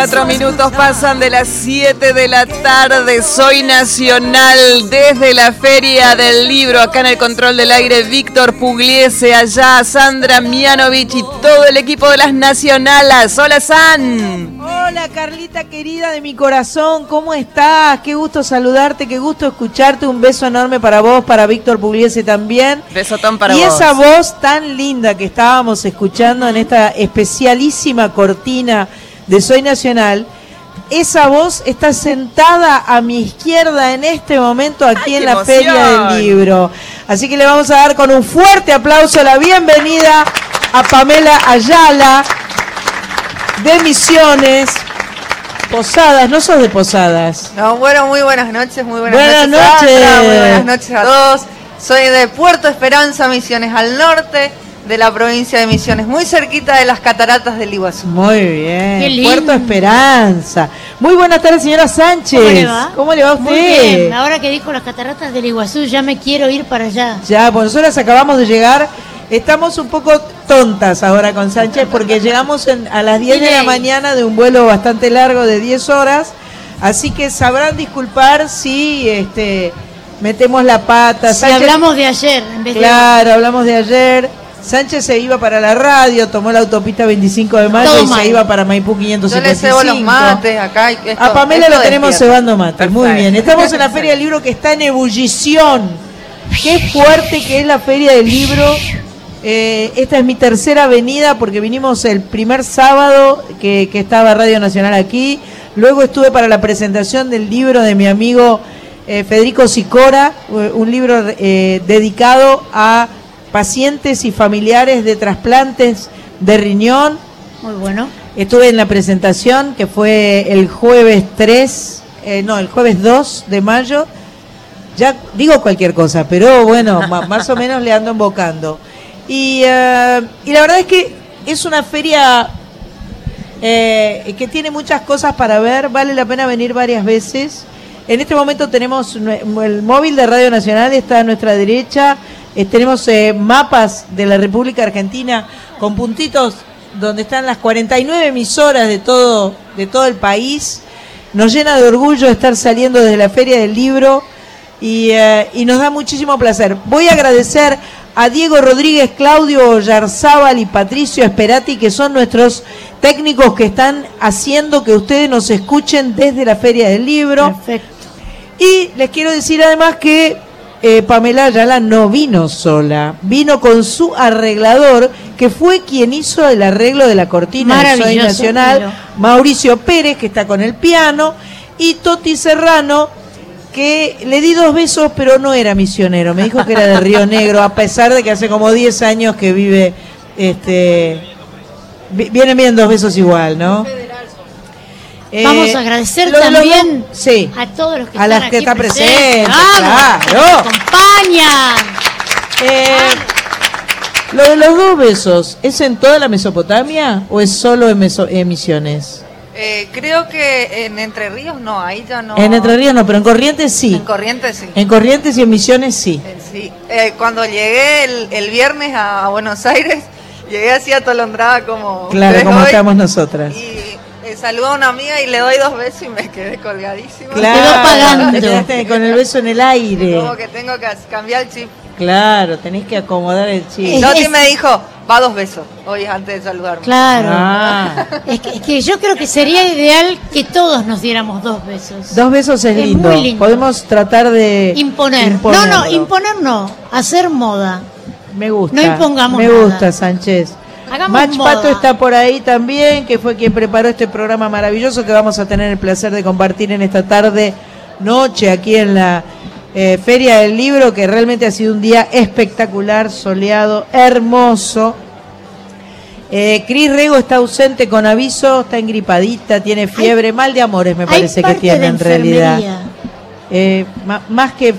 Cuatro minutos pasan de las siete de la tarde. Soy nacional desde la Feria del Libro. Acá en el control del aire, Víctor Pugliese. Allá, Sandra Mianovich y todo el equipo de las nacionalas. Hola, San. Hola, Carlita querida de mi corazón. ¿Cómo estás? Qué gusto saludarte, qué gusto escucharte. Un beso enorme para vos, para Víctor Pugliese también. Besotón para vos. Y esa voz tan linda que estábamos escuchando en esta especialísima cortina de Soy Nacional, esa voz está sentada a mi izquierda en este momento aquí en la Feria del Libro. Así que le vamos a dar con un fuerte aplauso la bienvenida a Pamela Ayala de Misiones. Posadas, no sos de Posadas. No, bueno, muy buenas noches, muy buenas, buenas noches. muy buenas noches a todos. Soy de Puerto Esperanza, Misiones al norte de la provincia de Misiones, muy cerquita de las cataratas del Iguazú. Muy bien. Puerto Esperanza. Muy buenas tardes, señora Sánchez. ¿Cómo le va? ¿Cómo le va a usted? Muy bien. Ahora que dijo las cataratas del Iguazú, ya me quiero ir para allá. Ya, pues nosotros acabamos de llegar. Estamos un poco tontas ahora con Sánchez porque llegamos a las 10 de la mañana de un vuelo bastante largo de 10 horas. Así que sabrán disculpar si este metemos la pata. Si hablamos de ayer. En vez claro, hablamos de ayer. Sánchez se iba para la radio, tomó la autopista 25 de mayo y se iba para Maipú 575. Yo le cebo los mates acá. a Pamela lo tenemos cebando mates. Muy bien. Estamos en la Feria del Libro que está en ebullición. Qué fuerte que es la Feria del Libro. Eh, esta es mi tercera venida porque vinimos el primer sábado que, estaba Radio Nacional aquí. Luego estuve para la presentación del libro de mi amigo eh, Federico Sicora, eh, un libro dedicado a pacientes y familiares de trasplantes de riñón. Muy bueno. Estuve en la presentación que fue el jueves 3, eh, no, el jueves 2 de mayo. Ya digo cualquier cosa, pero bueno, más o menos le ando invocando. Y, eh, y la verdad es que es una feria eh, que tiene muchas cosas para ver, vale la pena venir varias veces. En este momento tenemos el móvil de Radio Nacional, está a nuestra derecha, eh, tenemos eh, mapas de la República Argentina con puntitos donde están las 49 emisoras de todo, de todo el país. Nos llena de orgullo estar saliendo desde la Feria del Libro y, eh, y nos da muchísimo placer. Voy a agradecer a Diego Rodríguez, Claudio Yarzábal y Patricio Esperati, que son nuestros técnicos que están haciendo que ustedes nos escuchen desde la Feria del Libro. Perfecto. Y les quiero decir además que eh, Pamela Ayala no vino sola, vino con su arreglador, que fue quien hizo el arreglo de la cortina de Soy Nacional, Mauricio Pérez, que está con el piano, y Toti Serrano, que le di dos besos, pero no era misionero, me dijo que era de Río Negro, a pesar de que hace como 10 años que vive, este, vienen bien dos besos igual, ¿no? Vamos a eh, agradecer también a todos los que a las que están presentes. claro. acompañan. Eh, lo de los dos besos, ¿es en toda la Mesopotamia o es solo en, Misiones? Eh, creo que en Entre Ríos no, ahí ya no. En Entre Ríos no, pero en Corrientes sí. En Corrientes sí. En Corrientes y en Misiones sí. sí. cuando llegué el, viernes a Buenos Aires, llegué así atolondrada como. Claro, como estamos nosotras. Y saludo a una amiga y le doy dos besos y me quedé colgadísima. Claro, pagando. con el beso en el aire. Como que tengo que cambiar el chip. Claro, tenés que acomodar el chip. Noti me dijo, va dos besos, hoy antes de saludarme. Claro. Ah. Es, que, yo creo que sería ideal que todos nos diéramos dos besos. Dos besos es, lindo. Podemos tratar de... Imponer. No, no, imponer no. Hacer moda. Me gusta. No impongamos Me gusta, Sánchez. Mach Pato está por ahí también, que fue quien preparó este programa maravilloso que vamos a tener el placer de compartir en esta tarde, noche, aquí en la eh, Feria del Libro, que realmente ha sido un día espectacular, soleado, hermoso. Eh, Cris Rego está ausente con aviso, está engripadita, tiene fiebre, mal de amores me parece que tiene en realidad. Eh, más que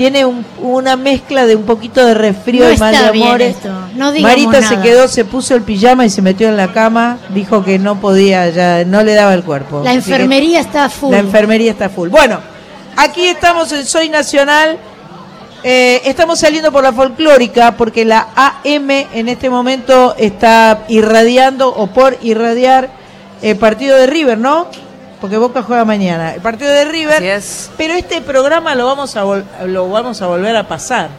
tiene un- una mezcla de un poquito de resfrío No y mal de amores. no Marita se quedó, se puso el pijama y se metió en la cama, dijo que no podía, ya no le daba el cuerpo. La enfermería está full. La enfermería está full. Bueno, aquí estamos en Soy Nacional. Eh, estamos saliendo por la folclórica porque la AM en este momento está irradiando o por irradiar el partido de River, ¿no? Porque Boca juega mañana. El partido de River. Así es. Pero este programa lo vamos a vol- lo vamos a volver a pasar.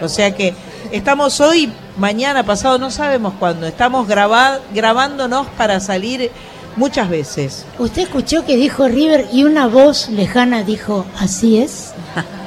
O sea que estamos hoy, mañana, pasado, no sabemos cuándo. Estamos graba- grabándonos para salir muchas veces. Usted escuchó que dijo River y una voz lejana dijo, así es.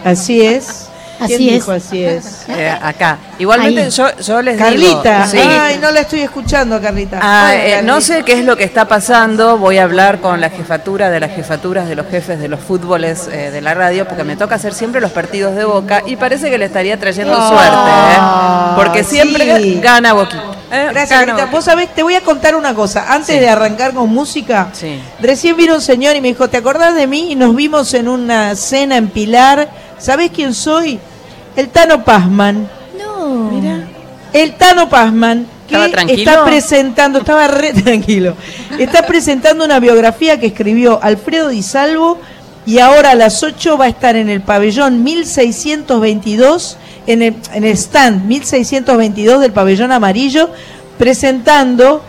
Así es. Así ¿Quién es. dijo así es? Eh, acá. Igualmente Ahí. yo, yo les Carlita. digo. sí. Ay, no la estoy escuchando, Carlita. Ah, eh, no sé qué es lo que está pasando. Voy a hablar con la jefatura de las jefaturas de los jefes de los fútboles eh, de la radio, porque me toca hacer siempre los partidos de Boca y parece que le estaría trayendo Ah, suerte, ¿eh? porque siempre sí. gana Boquita. ¿eh? Gracias, Gana Carlita. Boquita. Vos sabés, te voy a contar una cosa. Antes Sí. de arrancar con música, Sí. recién vino un señor y me dijo, ¿te acordás de mí? Y nos vimos en una cena en Pilar. ¿Sabés quién soy? El Tano Pazman. No. El Tano Pazman, que ¿Estaba tranquilo? está presentando, estaba re tranquilo, está presentando una biografía que escribió Alfredo Di Salvo y ahora a las 8 va a estar en el pabellón 1622, en el, en el stand 1622 del pabellón amarillo, presentando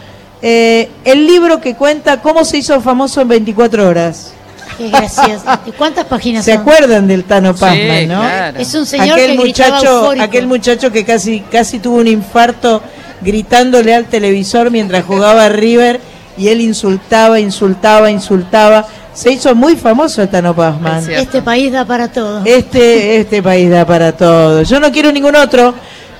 eh, el libro que cuenta cómo se hizo famoso en 24 horas. Qué gracioso. ¿Y cuántas páginas ¿Se son? acuerdan del Tano Sí, Pazman, no? claro. Es un señor aquel que gritaba muchacho, eufórico. aquel muchacho que casi casi tuvo un infarto gritándole al televisor mientras jugaba a River y él insultaba, insultaba, insultaba. Se hizo muy famoso el Tano Pazman. Es. Este país da para todo. Este este país da para todo. Yo no quiero ningún otro.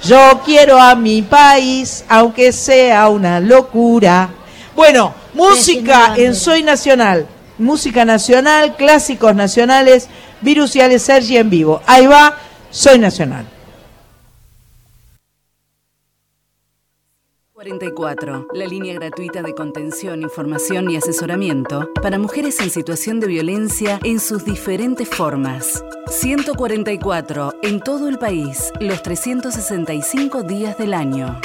Yo quiero a mi país, aunque sea una locura. Bueno, música en Soy Nacional. Música nacional, clásicos nacionales, Virus y Sergi en vivo. Ahí va, Soy Nacional. 44, la línea gratuita de contención, información y asesoramiento para mujeres en situación de violencia en sus diferentes formas. 144, en todo el país, los 365 días del año.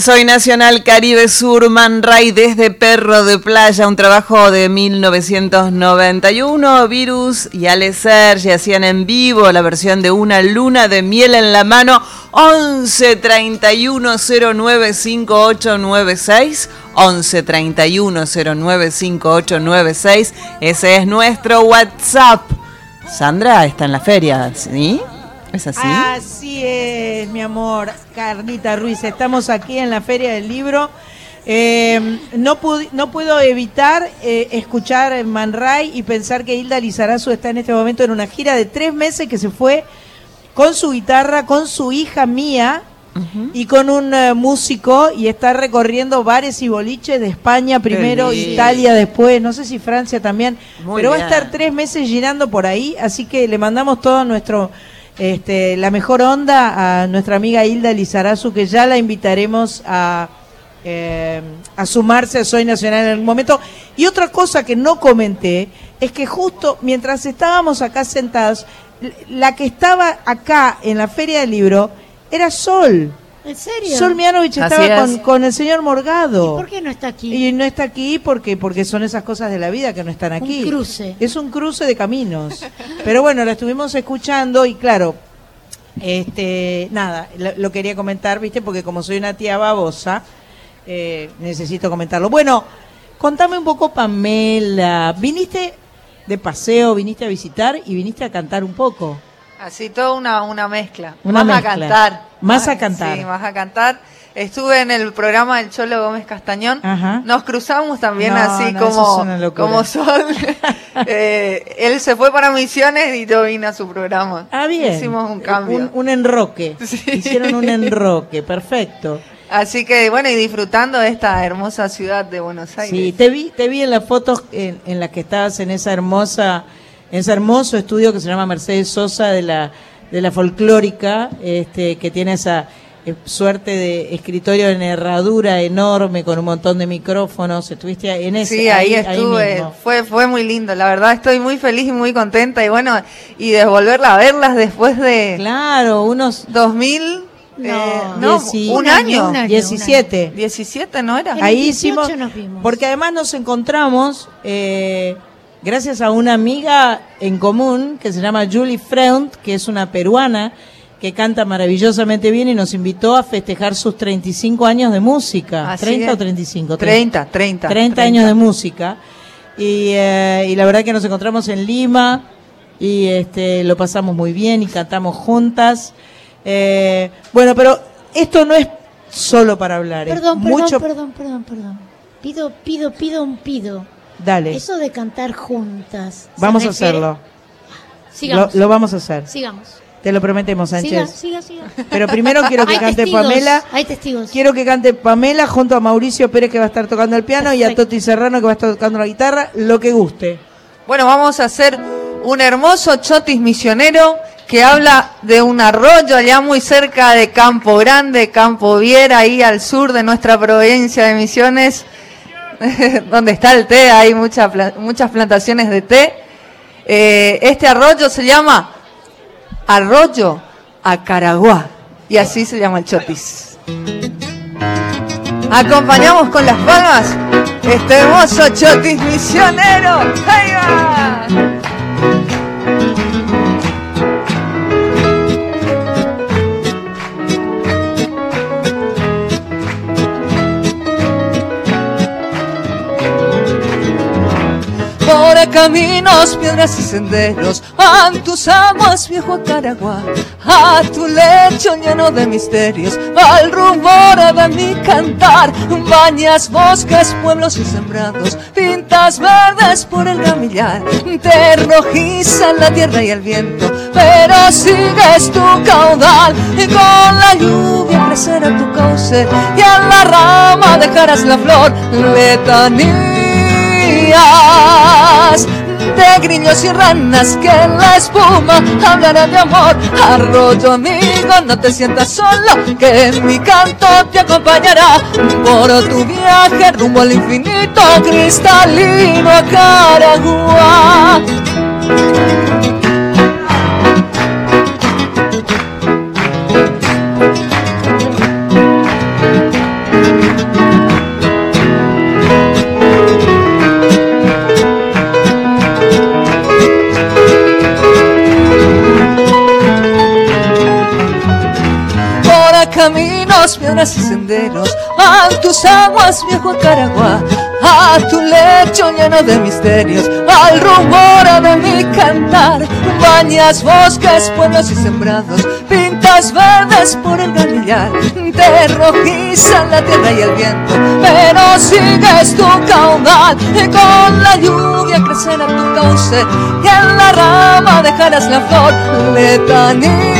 Soy Nacional Caribe Sur, Man Ray desde Perro de Playa, un trabajo de 1991. Virus y Ale Sergi hacían en vivo la versión de Una Luna de Miel en la Mano. 11 31 09 5896. 11 31 09 5896. Ese es nuestro WhatsApp. Sandra está en la feria, ¿sí? ¿Es así? Así es, mi amor, Carnita Ruiz. Estamos aquí en la Feria del Libro. Eh, no, no puedo evitar eh, escuchar Man Ray y pensar que Hilda Lizarazu está en este momento en una gira de tres meses que se fue con su guitarra, con su hija mía y con un eh, músico y está recorriendo bares y boliches de España primero. Italia después, no sé si Francia también, Muy pero va a estar tres meses girando por ahí, así que le mandamos todo nuestro este, la mejor onda a nuestra amiga Hilda Lizarazu, que ya la invitaremos a, eh, a sumarse a Soy Nacional en algún momento. Y otra cosa que no comenté es que justo mientras estábamos acá sentados, la que estaba acá en la Feria del Libro era Sol. ¿En serio? Sol Mianovich Así estaba es. con, con el señor Morgado. ¿Por qué no está aquí? Y no está aquí porque porque son esas cosas de la vida que no están aquí. cruce. Es un cruce de caminos. Pero bueno, la estuvimos escuchando y claro, este, nada, lo, lo quería comentar, ¿viste? Porque como soy una tía babosa, eh, necesito comentarlo. Bueno, contame un poco, Pamela. ¿Viniste de paseo, viniste a visitar y viniste a cantar un poco? Así toda una, una mezcla. Una mezcla. a cantar. Más a cantar. Sí, más a cantar. Estuve en el programa del Cholo Gómez Castañón. Ajá. Nos cruzamos también No, así no, como, es como Sol. Eh, él se fue para Misiones y yo vine a su programa. Ah, bien. Hicimos un cambio. Un, un enroque. Sí. Hicieron un enroque, perfecto. Así que bueno, y disfrutando de esta hermosa ciudad de Buenos Aires. Sí, te vi, te vi en las fotos en, en las que estabas en esa hermosa, en ese hermoso estudio que se llama Mercedes Sosa de la, de la folclórica, este, que tiene esa eh, suerte de escritorio en herradura enorme con un montón de micrófonos. Estuviste en ese. Sí, ahí, estuve, mismo. fue fue muy lindo, la verdad estoy muy feliz y muy contenta y bueno, y de volverla a verlas después de Claro, unos 2000, No, eh, no, dieci- un año, un año. 17. 17 no era. En Ahí 18 hicimos, nos vimos. porque además nos encontramos eh, gracias a una amiga en común que se llama Julie Freund, que es una peruana que canta maravillosamente bien y nos invitó a festejar sus 35 años de música. Así 30 es. o 35? 30, 30. 30 años de música. Y, eh, y la verdad que nos encontramos en Lima y este, lo pasamos muy bien y cantamos juntas. Eh, bueno, pero esto no es solo para hablar. es Perdón, perdón, mucho... perdón, perdón, perdón. Pido, pido, pido un pido. Dale, Eso de cantar juntas. ¿se vamos a hacerlo. Lo, Sigamos. lo vamos a hacer. Sigamos. Te lo prometemos, Siga, Sánchez. siga, siga. Pero primero quiero que Hay cante testigos, Pamela. Hay testigos. Quiero que cante Pamela junto a Mauricio Pérez que va a estar tocando el piano y a. Toti Serrano que va a estar tocando la guitarra, lo que guste. Bueno, vamos a hacer un hermoso chotis misionero que habla de un arroyo allá muy cerca de Campo Grande, Campo Viera, ahí al sur de nuestra provincia de Misiones, donde está el té, hay mucha muchas plantaciones de té. Eh, este arroyo se llama Arroyo Acaraguá y así se llama el chotis. Acompañamos con las palmas este hermoso chotis misionero. ¡Ahí! Caminos, piedras y senderos, a tus aguas, viejo Acaragua, a tu lecho lleno de misterios, al rumor de mi cantar, bañas bosques, pueblos y sembrados, pintas verdes por el gamillar, te rojiza la tierra y el viento, pero sigues tu caudal, y con la lluvia crecerá tu cauce, y en la rama dejarás la flor, de grillos y ranas que en la espuma hablarán de amor. Arroyo amigo, no te sientas solo, que mi canto te acompañará por tu viaje rumbo al infinito cristalino Caragua. Aguas, piedras y senderos, a tus aguas, viejo Caragua, a tu lecho lleno de misterios, al rumor de mi cantar, bañas bosques, pueblos y sembrados, pintas verdes por el gamillar, te rojizan la tierra y el viento, pero sigues tu caudal, y con la lluvia crecerá tu cauce, y en la rama dejarás la flor, letanías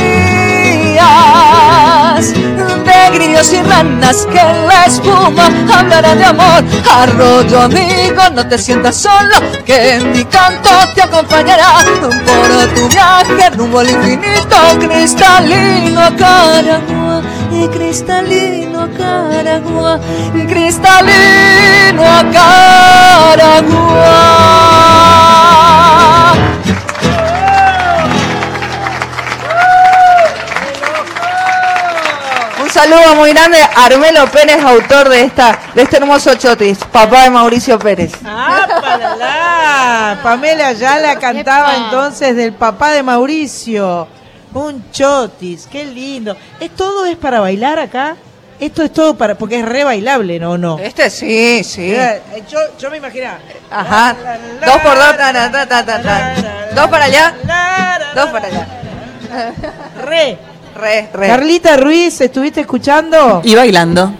grillos y ranas que en la espuma hablarán de amor. Arroyo amigo, no te sientas solo, que mi canto te acompañará por tu viaje rumbo al infinito, cristalino Caragua. Y cristalino Caragua, cristalino Caragua. Saludo muy grande a Armelo Pérez, autor de esta de este hermoso chotis, papá de Mauricio Pérez. ¡Ah, palala! Pamela Ayala cantaba Epa. entonces del papá de Mauricio. Un chotis, qué lindo. ¿Es todo es para bailar acá? Esto es todo para porque es re bailable, ¿no? ¿No? Este sí, sí. Eh, Yo, yo me imaginaba. Ajá. La, la, la, Dos por dos, ta, la, ta, ta, ta, ta. la, la, Dos para allá, la, la, dos la, para allá. Re. Re, re. Carlita Ruiz, ¿estuviste escuchando? Y bailando.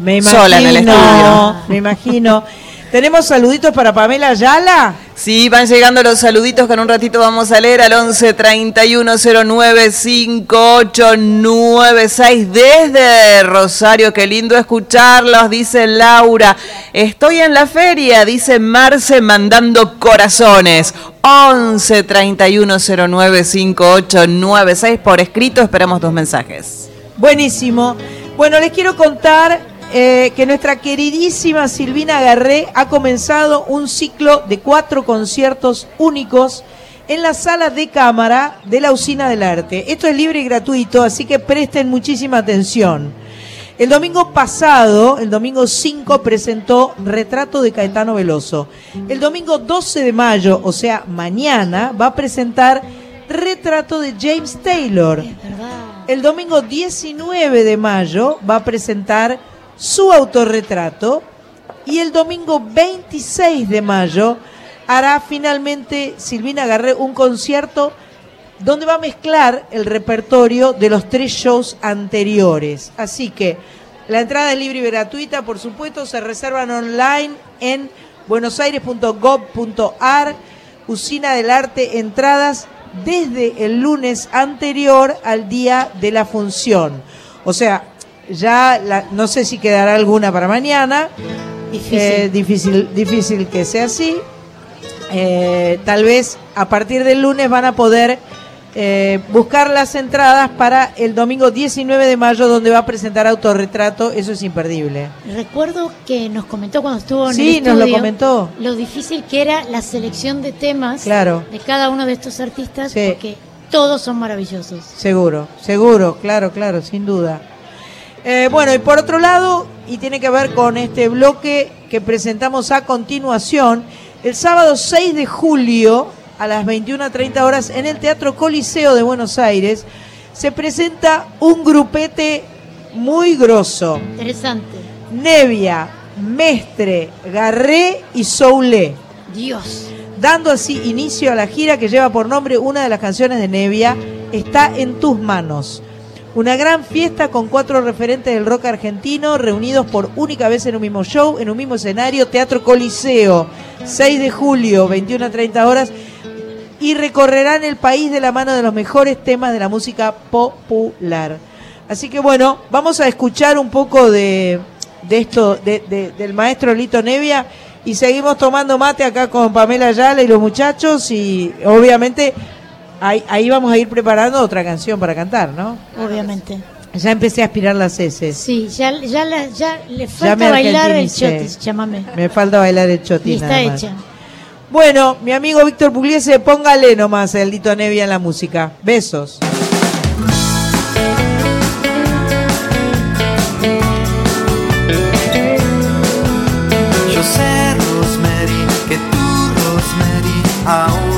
Me Sola en el estudio. Me imagino. ¿Tenemos saluditos para Pamela Ayala? Sí, van llegando los saluditos que en un ratito vamos a leer al 11 31 09 5896 desde Rosario. Qué lindo escucharlos, dice Laura. Estoy en la feria, dice Marce, mandando corazones. 11 31 09 5896 por escrito. Esperamos tus mensajes. Buenísimo. Bueno, les quiero contar eh, que nuestra queridísima Silvina Garré ha comenzado un ciclo de cuatro conciertos únicos en la sala de cámara de la Usina del Arte. Esto es libre y gratuito, así que presten muchísima atención. El domingo pasado, el domingo 5, presentó Retrato de Caetano Veloso. El domingo 12 de mayo, o sea, mañana, va a presentar Retrato de James Taylor. Es verdad. El domingo 19 de mayo va a presentar su autorretrato y el domingo 26 de mayo hará finalmente Silvina Garré un concierto donde va a mezclar el repertorio de los tres shows anteriores. Así que la entrada es libre y gratuita, por supuesto, se reservan online en buenosaires.gov.ar, Usina del Arte, entradas desde el lunes anterior al día de la función. O sea, ya la- no sé si quedará alguna para mañana. Difícil. Eh, difícil, difícil que sea así. Eh, tal vez a partir del lunes van a poder eh, buscar las entradas para el domingo 19 de mayo donde va a presentar autorretrato. Eso es imperdible. Recuerdo que nos comentó cuando estuvo en Sí, el nos lo estudio comentó. lo difícil que era la selección de temas Claro. de cada uno de estos artistas Sí. porque todos son maravillosos. Seguro, seguro, claro, claro, sin duda. Eh, bueno, y por otro lado, y tiene que ver con este bloque que presentamos a continuación, el sábado 6 de julio a las 21.30 horas en el Teatro Coliseo de Buenos Aires se presenta un grupete muy grosso. Interesante. Nevia, Mestre, Garré y Soulé Dios. dando así inicio a la gira que lleva por nombre una de las canciones de Nevia, Está en tus manos. Una gran fiesta con cuatro referentes del rock argentino reunidos por única vez en un mismo show, en un mismo escenario, Teatro Coliseo, 6 de julio, 21 a 30 horas, y recorrerán el país de la mano de los mejores temas de la música popular. Así que bueno, vamos a escuchar un poco de, de esto, de- de- del maestro Lito Nevia, y seguimos tomando mate acá con Pamela Ayala y los muchachos, y obviamente ahí, ahí vamos a ir preparando otra canción para cantar, ¿no? Obviamente. Ya empecé a aspirar las heces. Sí, ya, ya, la- ya le Ya falta me bailar el chotis, llámame. Me falta bailar el Y chotín. está nada más. hecha. Bueno, mi amigo Víctor Pugliese, póngale nomás el Lito Nevia en la música. Besos. Yo sé, Rosemary, que tú, Rosemary, aún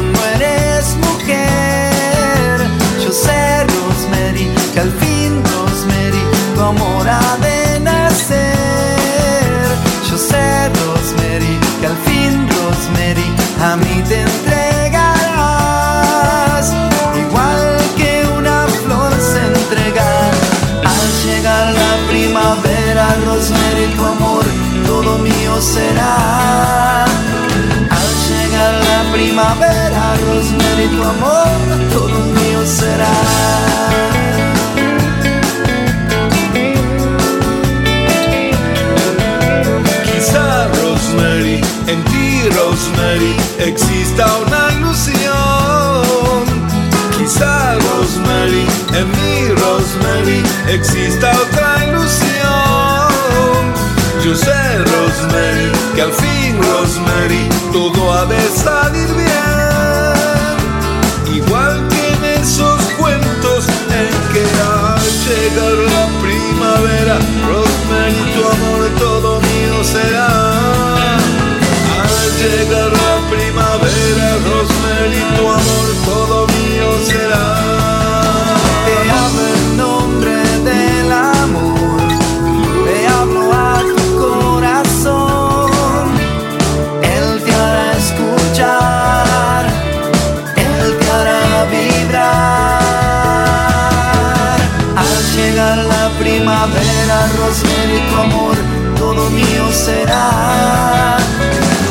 será. Al llegar la primavera, Rosemary, tu amor, todo mío será. Quizá Rosemary, en ti Rosemary exista una ilusión. Quizá Rosemary, en mí Rosemary exista otra ilusión. Yo sé que al fin, Rosemary, todo ha de salir bien.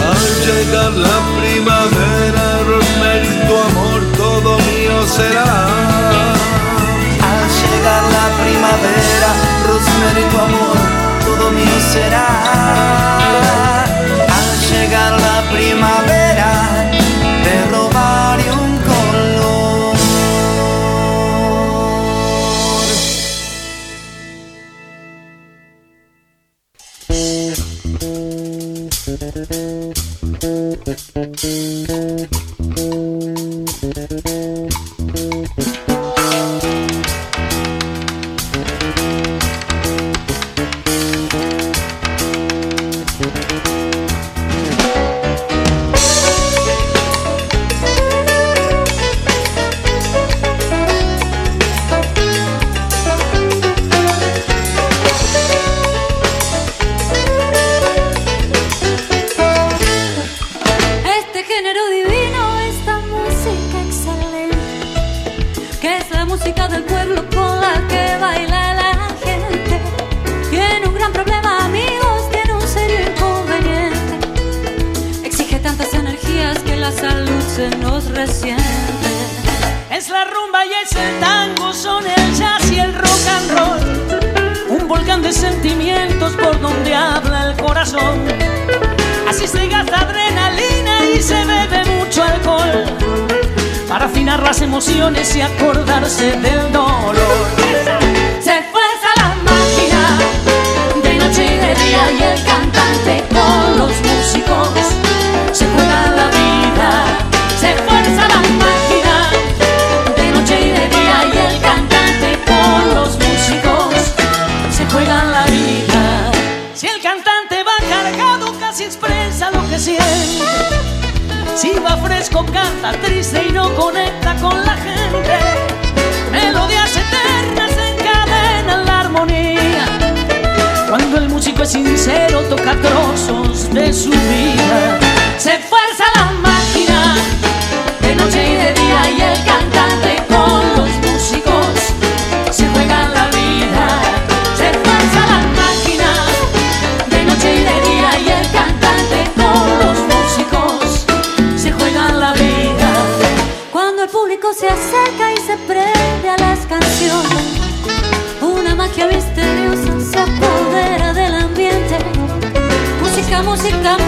Al llegar la primavera, Rosemary, tu amor todo mío será. Al llegar la primavera, Rosemary, tu amor todo mío será. Al llegar la primavera. sé acordarse del dolor música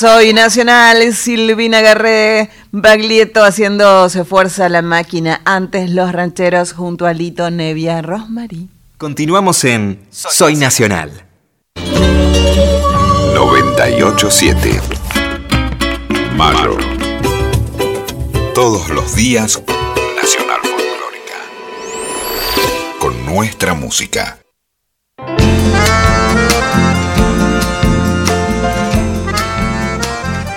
Soy Nacional, Silvina Garré Baglietto haciéndose fuerza la máquina. Antes los rancheros junto a Lito Nevia Rosmarí. Continuamos en Soy Nacional. 987 Mayo. Todos los días Nacional Folclórica. Con nuestra música.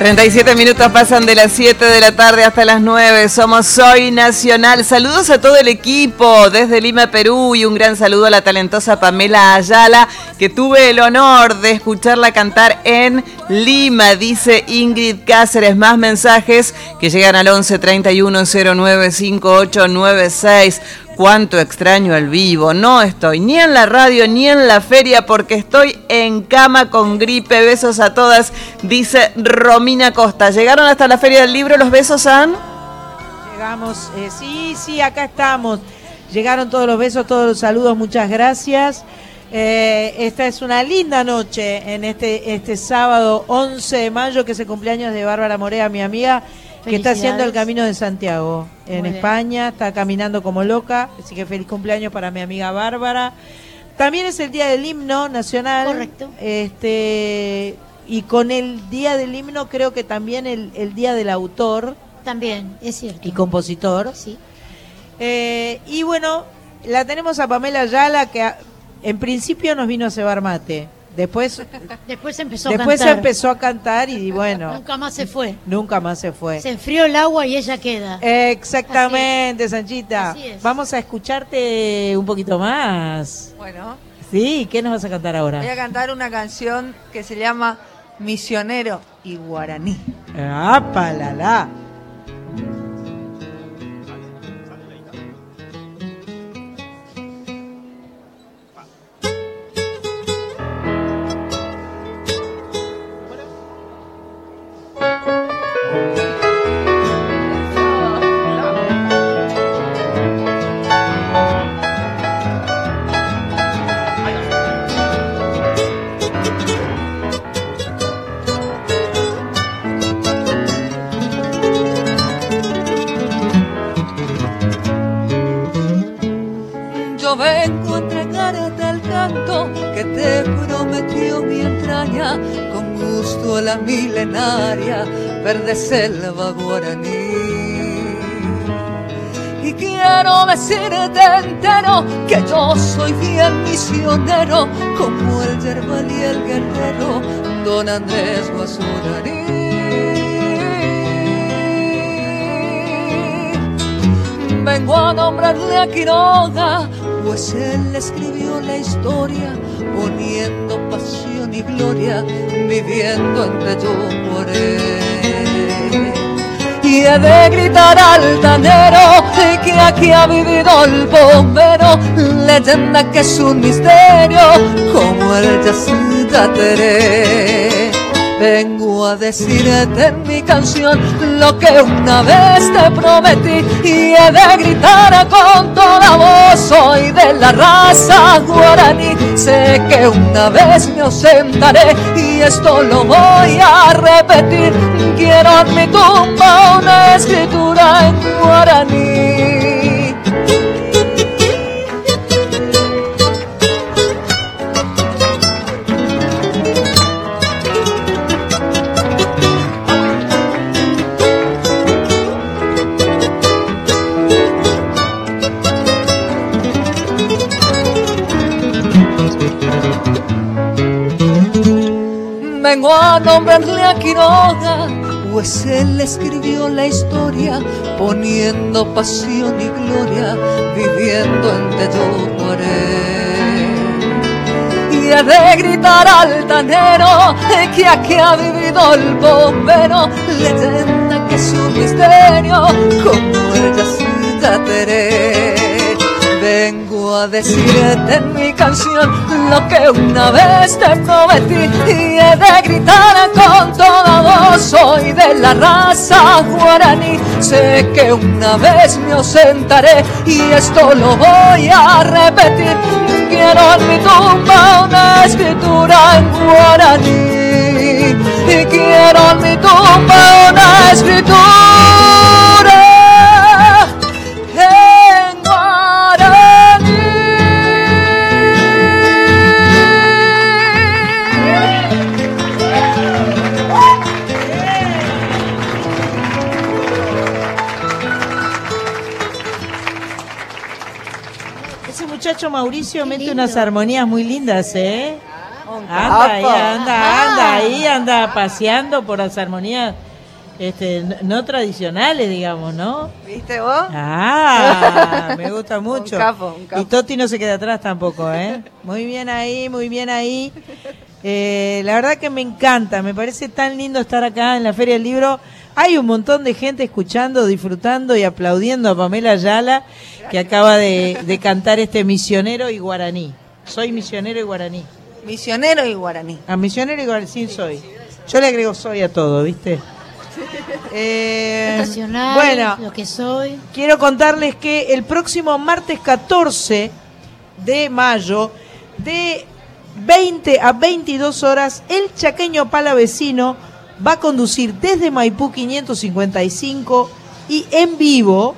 37 minutos pasan de las 7 de la tarde hasta las 9. Somos Soy Nacional. Saludos a todo el equipo desde Lima, Perú y un gran saludo a la talentosa Pamela Ayala que tuve el honor de escucharla cantar en Lima, dice Ingrid Cáceres. Más mensajes que llegan al 11 31 09 5896. Cuánto extraño al vivo. No estoy ni en la radio ni en la feria porque estoy en cama con gripe. Besos a todas, dice Romina Costa. ¿Llegaron hasta la feria del libro los besos, Ann? Llegamos, eh, sí, sí, acá estamos. Llegaron todos los besos, todos los saludos, muchas gracias. Eh, esta es una linda noche en este, este sábado 11 de mayo, que es el cumpleaños de Bárbara Morea, mi amiga, que está haciendo el camino de Santiago en Muy bien. España, está caminando como loca, así que feliz cumpleaños para mi amiga Bárbara. También es el día del himno nacional. Correcto. Este, y con el día del himno creo que también el, el día del autor También, es cierto. y compositor. Sí. Eh, y bueno, la tenemos a Pamela Ayala que a- en principio nos vino a cebar mate. Después, Después empezó después a cantar. empezó a cantar y bueno, Nunca más se fue. nunca más se fue. Se enfrió el agua y ella queda. Exactamente, Sanchita. Así es. Vamos a escucharte un poquito más. Bueno, Sí, ¿qué nos vas a cantar ahora? voy a cantar una canción que se llama Misionero y Guaraní. ¡Apa, la, la! Milenaria, verde selva guaraní. Y quiero decirte entero que yo soy bien misionero, como el yerbal y el guerrero, don Andrés Guasurani. Vengo a nombrarle a Quiroga, pues él escribió la historia, y gloria, viviendo entre Yumoré. Y he de gritar altanero que aquí ha vivido el bombero, leyenda que es un misterio, como el Yacidateré. A decirte en mi canción lo que una vez te prometí y he de gritar con toda voz. Soy de la raza guaraní, sé que una vez me ausentaré y esto lo voy a repetir. Quiero en mi tumba una escritura en guaraní. Pues él escribió la historia, poniendo pasión y gloria, viviendo en Teyuguaré. Y he de gritar altanero que aquí ha vivido el bombero, leyenda que es un misterio, como el Yacidateré. Vengo a decirte mi lo que una vez te prometí y he de gritar con toda voz. Soy de la raza guaraní, sé que una vez me ausentaré y esto lo voy a repetir. Quiero en mi tumba una escritura en guaraní y quiero escritura Mauricio mete unas armonías muy lindas, ¿eh? Anda capo. ahí, anda, anda ahí, anda paseando por las armonías este, no tradicionales, digamos, ¿no? ¿Viste vos? Ah, me gusta mucho. Un capo, un capo. Y Toti no se queda atrás tampoco, ¿eh? Muy bien ahí, muy bien ahí. Eh, la verdad que me encanta, me parece tan lindo estar acá en la Feria del Libro. Hay un montón de gente escuchando, disfrutando y aplaudiendo a Pamela Ayala, que acaba de, de cantar este misionero y guaraní. Soy misionero y guaraní. Misionero y guaraní. A misionero y guaraní, sí soy. Yo le agrego soy a todo, ¿viste? Eh, Nacional, bueno, lo que soy. quiero contarles que el próximo martes 14 de mayo, de 20 a 22 horas, el chaqueño palavecino va a conducir desde Maipú 555 y en vivo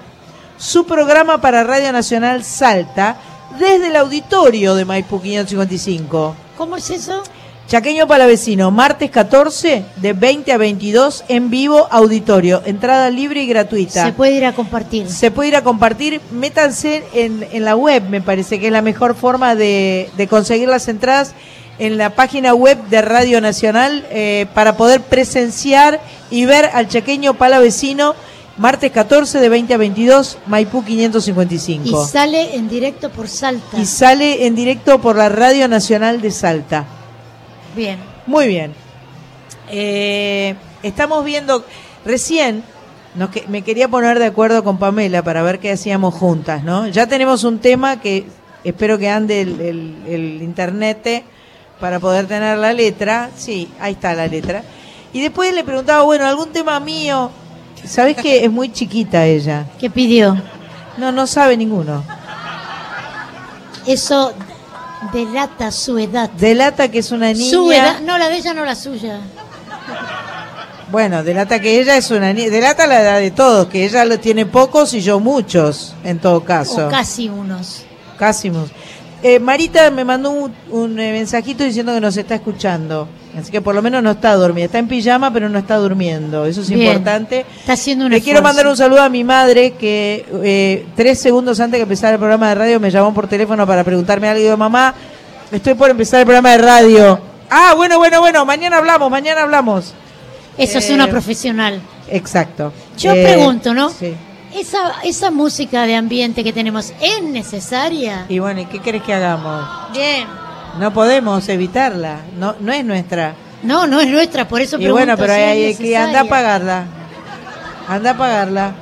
su programa para Radio Nacional Salta desde el auditorio de Maipú 555. ¿Cómo es eso? Chaqueño Palavecino, martes 14 de 20 a 22 en vivo auditorio, entrada libre y gratuita. Se puede ir a compartir. Se puede ir a compartir, métanse en, en la web, me parece que es la mejor forma de, de conseguir las entradas en la página web de Radio Nacional eh, para poder presenciar y ver al chaqueño palavecino martes 14 de 20 a 22, Maipú Y 555. sale en directo por Salta. Y sale en directo por la Radio Nacional de Salta. Bien. Muy bien. Eh, estamos viendo, recién nos que- me quería poner de acuerdo con Pamela para ver qué hacíamos juntas, ¿no? Ya tenemos un tema que espero que ande el, el- el internet para poder tener la letra. Sí, ahí está la letra. Y después le preguntaba, bueno, algún tema mío. ¿Sabes que es muy chiquita ella? ¿Qué pidió? No, no sabe ninguno. Eso delata su edad. Delata que es una niña. Su edad, no la de ella, no la suya. Bueno, delata que ella es una niña. Delata la edad de todos, que ella lo tiene pocos y yo muchos, en todo caso. O casi unos. Casi muchos. Eh, Marita me mandó un, un, eh, mensajito diciendo que nos está escuchando. Así que por lo menos no está dormida. Está en pijama, pero no está durmiendo. Eso es Bien. importante. Está haciendo un Le quiero mandar un saludo a mi madre que eh, tres segundos antes que empezara el programa de radio me llamó por teléfono para preguntarme algo. Digo, mamá, estoy por empezar el programa de radio. Ah, bueno, bueno, bueno, mañana hablamos, mañana hablamos. Eso es Eh, una profesional. Exacto. Yo Eh, pregunto, ¿no? Sí. Esa, esa música de ambiente que tenemos, ¿es necesaria? Y bueno, ¿y qué querés que hagamos? Bien. No podemos evitarla, no, no es nuestra. No, no es nuestra, por eso Y pregunto bueno, pero si hay, es que anda a pagarla. Anda a pagarla.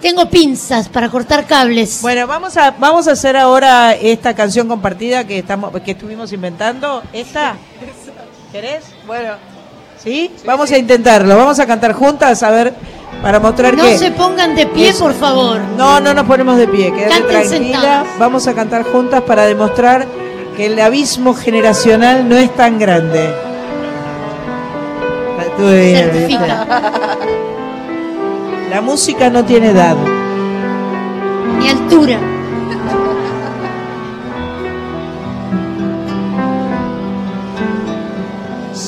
Tengo pinzas para cortar cables. Bueno, vamos a vamos a hacer ahora esta canción compartida que estamos que estuvimos inventando. ¿Esta? ¿Querés? Bueno. ¿Sí? Vamos a intentarlo. Vamos a cantar juntas a ver para mostrar no que se pongan de pie, Eso. por favor. No, no nos ponemos de pie, quédate tranquila. sentadas. Vamos a cantar juntas para demostrar que el abismo generacional no es tan grande. Certifica. La música no tiene edad. Ni altura.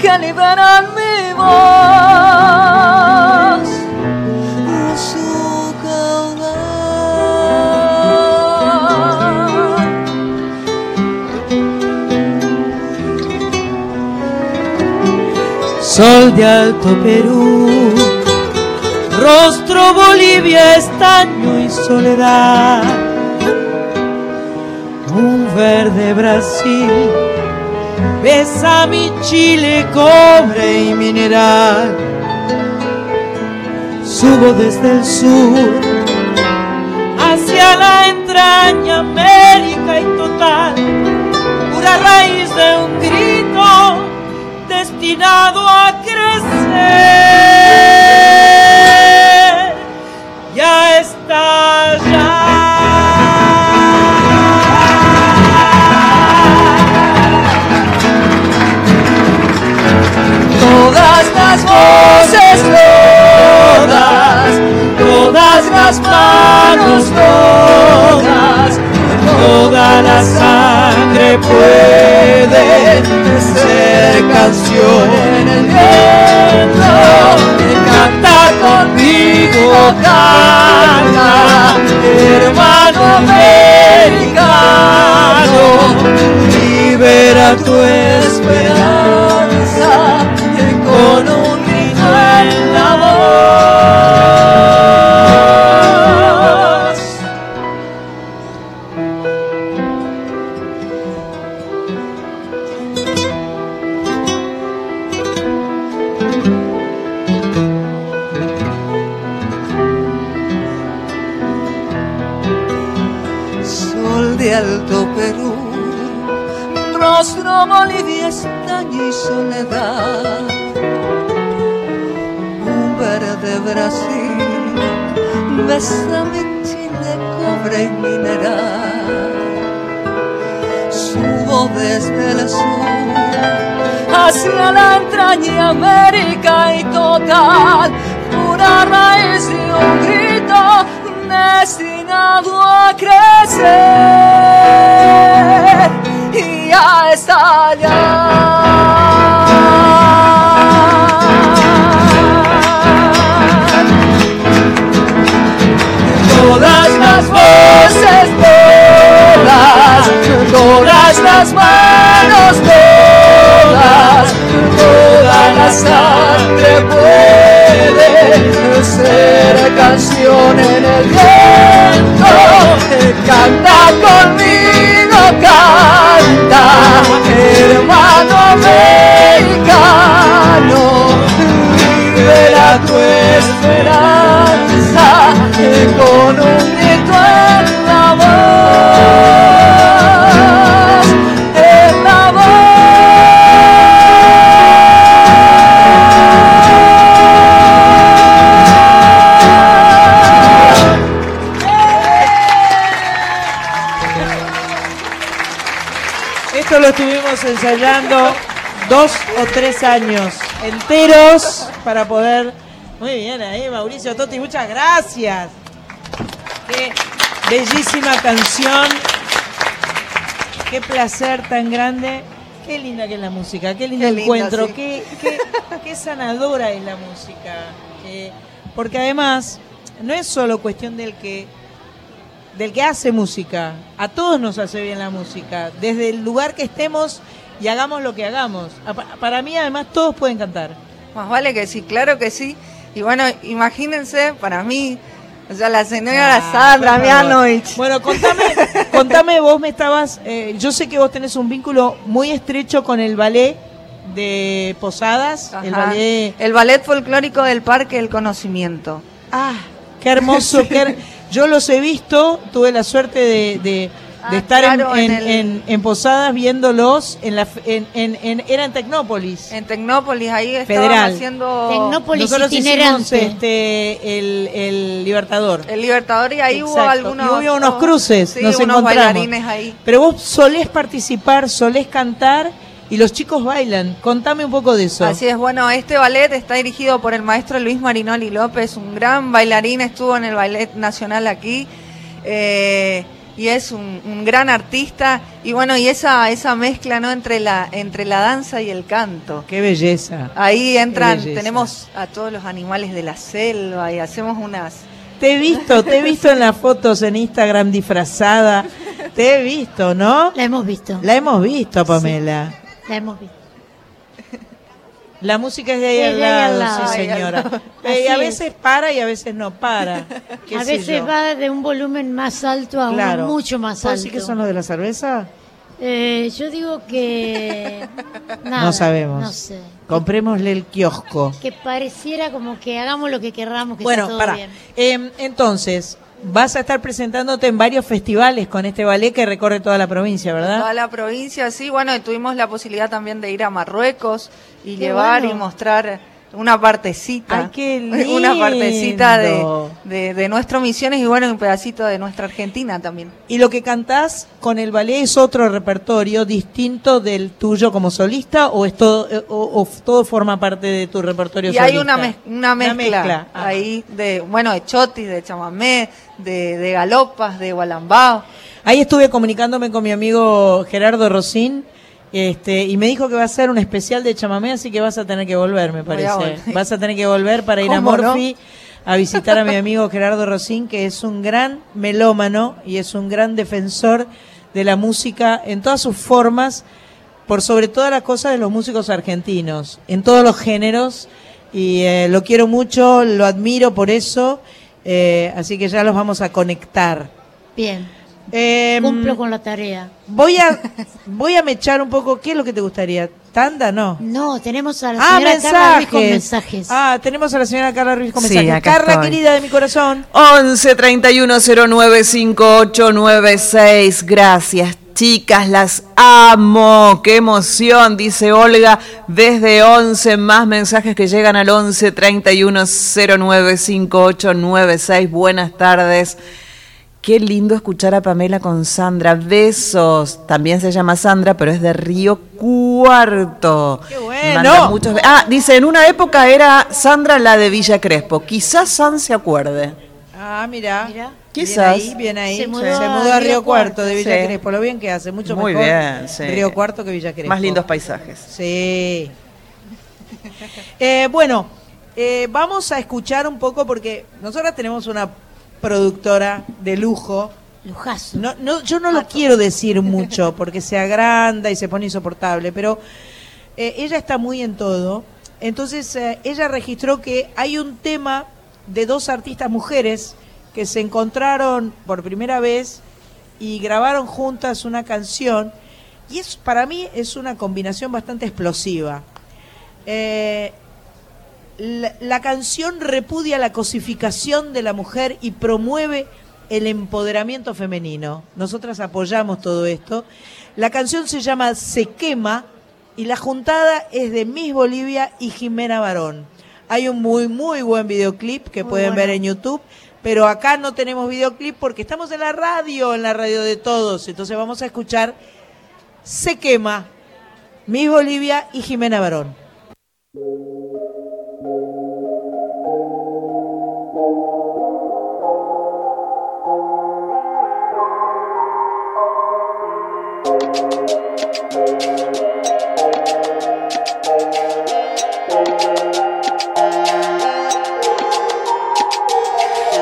que liberan mi voz. Su caudal. Sol de Alto Perú, rostro Bolivia, estaño y soledad. Un verde Brasil, besa mi Chile, cobre y mineral. subo desde el sur hacia la entraña América y total, pura raíz de un grito destinado a crecer. Todas, toda la sangre puede ser canción en el viento. Canta conmigo, canta, hermano americano, libera tu esperanza con un grito en bésame Chile, cobre y mineral, subo desde el sur hacia la entraña América y total, pura raíz de un grito destinado a crecer y a estallar. Todas, todas las manos, todas, toda la sangre puede ser canción en el viento. Canta conmigo, canta, hermano americano, libera tu esperanza con un Esto lo estuvimos ensayando dos o tres años enteros para poder. Muy bien ahí, Mauricio Totti, muchas gracias. Bellísima canción. Qué placer tan grande. Qué linda que es la música, qué lindo Qué linda, encuentro, sí. qué, qué, qué sanadora es la música. Eh, porque además, no es solo cuestión del que del que hace música. A todos nos hace bien la música, desde el lugar que estemos y hagamos lo que hagamos. Para mí, además, todos pueden cantar. Más vale que sí, claro que sí. Y bueno, imagínense, para mí, o sea, la señora Ah, Sandra. Mianovich. Bueno, contame, contame, vos me estabas, eh, yo sé que vos tenés un vínculo muy estrecho con el ballet de Posadas, el ballet... El ballet folclórico del Parque del Conocimiento. Ah, qué hermoso, qué her- yo los he visto, tuve la suerte de, de- de Ah, estar en- claro, en, en el- en- en Posadas viéndolos, en la, f- en, en- en- era en Tecnópolis. En Tecnópolis, ahí estaban Federal. haciendo Tecnópolis Nosotros hicimos este, el, el Libertador. el Libertador y ahí hubo algunos... Y hubo unos cruces, sí, nos unos encontramos. bailarines ahí. Pero vos solés participar, solés cantar y los chicos bailan. Contame un poco de eso. Así es, bueno, este ballet está dirigido por el maestro Luis Marinoli López, un gran bailarín, estuvo en el Ballet Nacional aquí, eh, y es un, un gran artista, y bueno, y esa, esa mezcla, ¿no?, entre la, entre la danza y el canto. Qué belleza. Ahí entran, belleza. tenemos a todos los animales de la selva y hacemos unas... Te he visto, te he visto en las fotos en Instagram disfrazada. Te he visto, ¿no? La hemos visto. La hemos visto, Pamela. La hemos visto. La música es de ahí Es al lado, lado. sí, señora. lado. Eh, y a Así veces para y a veces no para. ¿Qué A veces yo? va de un volumen más alto a Claro. uno mucho más ¿Vos alto. decís que son los de la cerveza? Eh, yo digo que. nada, no sabemos. No sé. Comprémosle el kiosco. Que pareciera como que hagamos lo que querramos, que Bueno, está todo para. bien. Em, entonces, vas a estar presentándote en varios festivales con este ballet que recorre toda la provincia, ¿verdad? Toda la provincia, sí. Bueno, tuvimos la posibilidad también de ir a Marruecos y Qué llevar bueno. y mostrar una partecita. Ay, qué Una partecita de, de, de nuestro Misiones y bueno, un pedacito de nuestra Argentina también. Y lo que cantás con el ballet es otro repertorio distinto del tuyo como solista o es todo eh, o, o todo forma parte de tu repertorio Y solista. hay una, mez- una mezcla, mezcla. Ah. ahí de, bueno, de chotis, de chamamé, de, de galopas, de gualambao. Ahí estuve comunicándome con mi amigo Gerardo Rosín. Este, y me dijo que va a ser un especial de chamamé, así que vas a tener que volver, me a parece. Vas a tener que volver para ir a. Morphy a visitar a mi amigo Gerardo Rosín, que es un gran melómano y es un gran defensor de la música en todas sus formas, por sobre todas las cosas de los músicos argentinos, en todos los géneros. Y eh, lo quiero mucho, lo admiro por eso, eh, así que ya los vamos a conectar. Bien. Em, Cumplo con la tarea. Voy a, voy a mechar un poco. ¿Qué es lo que te gustaría? ¿Tanda? No. No, tenemos a la Ah, señora Carla Ruiz mensajes. con mensajes. Ah, tenemos a la señora Carla Ruiz con Sí, mensajes. acá Carla, estoy. querida de mi corazón. 11 31 09 5896. Gracias, chicas, las amo. Qué emoción, dice Olga. Desde 11 más mensajes que llegan al 11 31 09 5896. Buenas tardes. Qué lindo escuchar a Pamela con Sandra. Besos. También se llama Sandra, pero es de Río Cuarto. Qué bueno. muchos... Ah, dice, en una época era Sandra la de Villa Crespo. Quizás San se acuerde. Ah, mira. Quizás. Bien ahí, bien ahí. Se Se mudó a Río Cuarto Cuarto. de Villa Sí. Crespo. Lo bien que hace, mucho Muy mejor bien, sí. Río Cuarto que Villa Crespo. Más lindos paisajes. Sí. Eh, bueno, eh, vamos a escuchar un poco porque nosotros tenemos una productora de lujo. Lujazo. No, no, yo no lo quiero decir mucho porque se agranda y se pone insoportable, pero eh, ella está muy en todo. Entonces, eh, ella registró que hay un tema de dos artistas mujeres que se encontraron por primera vez y grabaron juntas una canción. Y es, para mí es una combinación bastante explosiva. Eh, la, la canción repudia la cosificación de la mujer y promueve el empoderamiento femenino. Nosotras apoyamos todo esto. La canción se llama Se quema y la juntada es de Miss Bolivia y Jimena Barón. Hay un muy, muy buen videoclip que Muy pueden bueno. ver en YouTube, pero acá no tenemos videoclip porque estamos en la radio, en la radio de todos. Entonces vamos a escuchar Se quema, Miss Bolivia y Jimena Barón.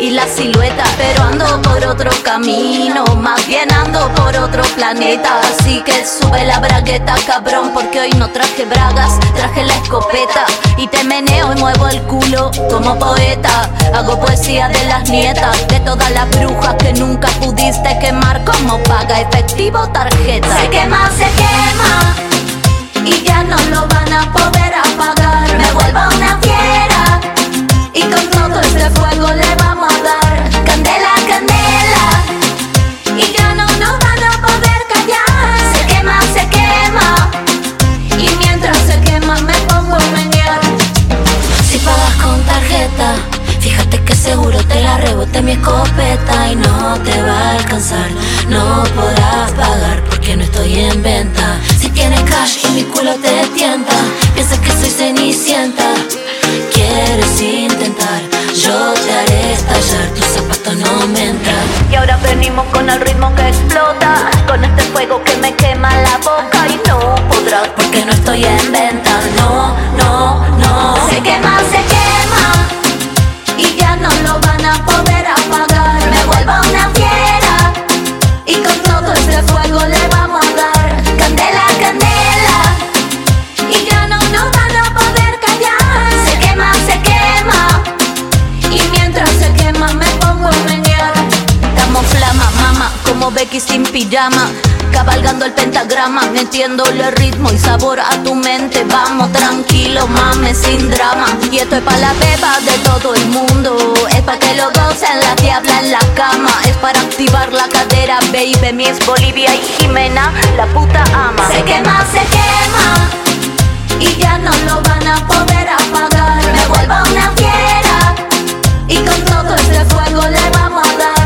y la silueta, pero ando por otro camino, más bien ando por otro planeta, así que sube la bragueta, cabrón, porque hoy no traje bragas, traje la escopeta y te meneo y muevo el culo como poeta, hago poesía de las nietas, de todas las brujas que nunca pudiste quemar como paga efectivo tarjeta. Se quema, se quema y ya no lo van a poder apagar. Me vuelvo una fiera y con todo este fuego le vamos Fíjate que seguro te la rebote mi escopeta y no te va a alcanzar. No podrás pagar porque no estoy en venta. Si tienes cash y mi culo te tienta, piensas que soy cenicienta. Quieres intentar, yo te haré estallar. Tus zapatos no me entran. Y ahora venimos con el ritmo que explota, con este fuego que me quema la boca y no podrás porque no estoy en venta. maniquí sin pijama cabalgando el pentagrama, metiéndole ritmo y sabor a tu mente. Vamos tranquilo, mames, sin drama. Y esto es para la beba de todo el mundo. Es para que lo gocen la diabla en la cama. Es para activar la cadera, baby. Mi es Bolivia y Jimena, la puta ama. Se quema, se quema. Y ya no lo van a poder apagar. Me vuelvo una fiera. Y con todo este fuego le vamos a dar.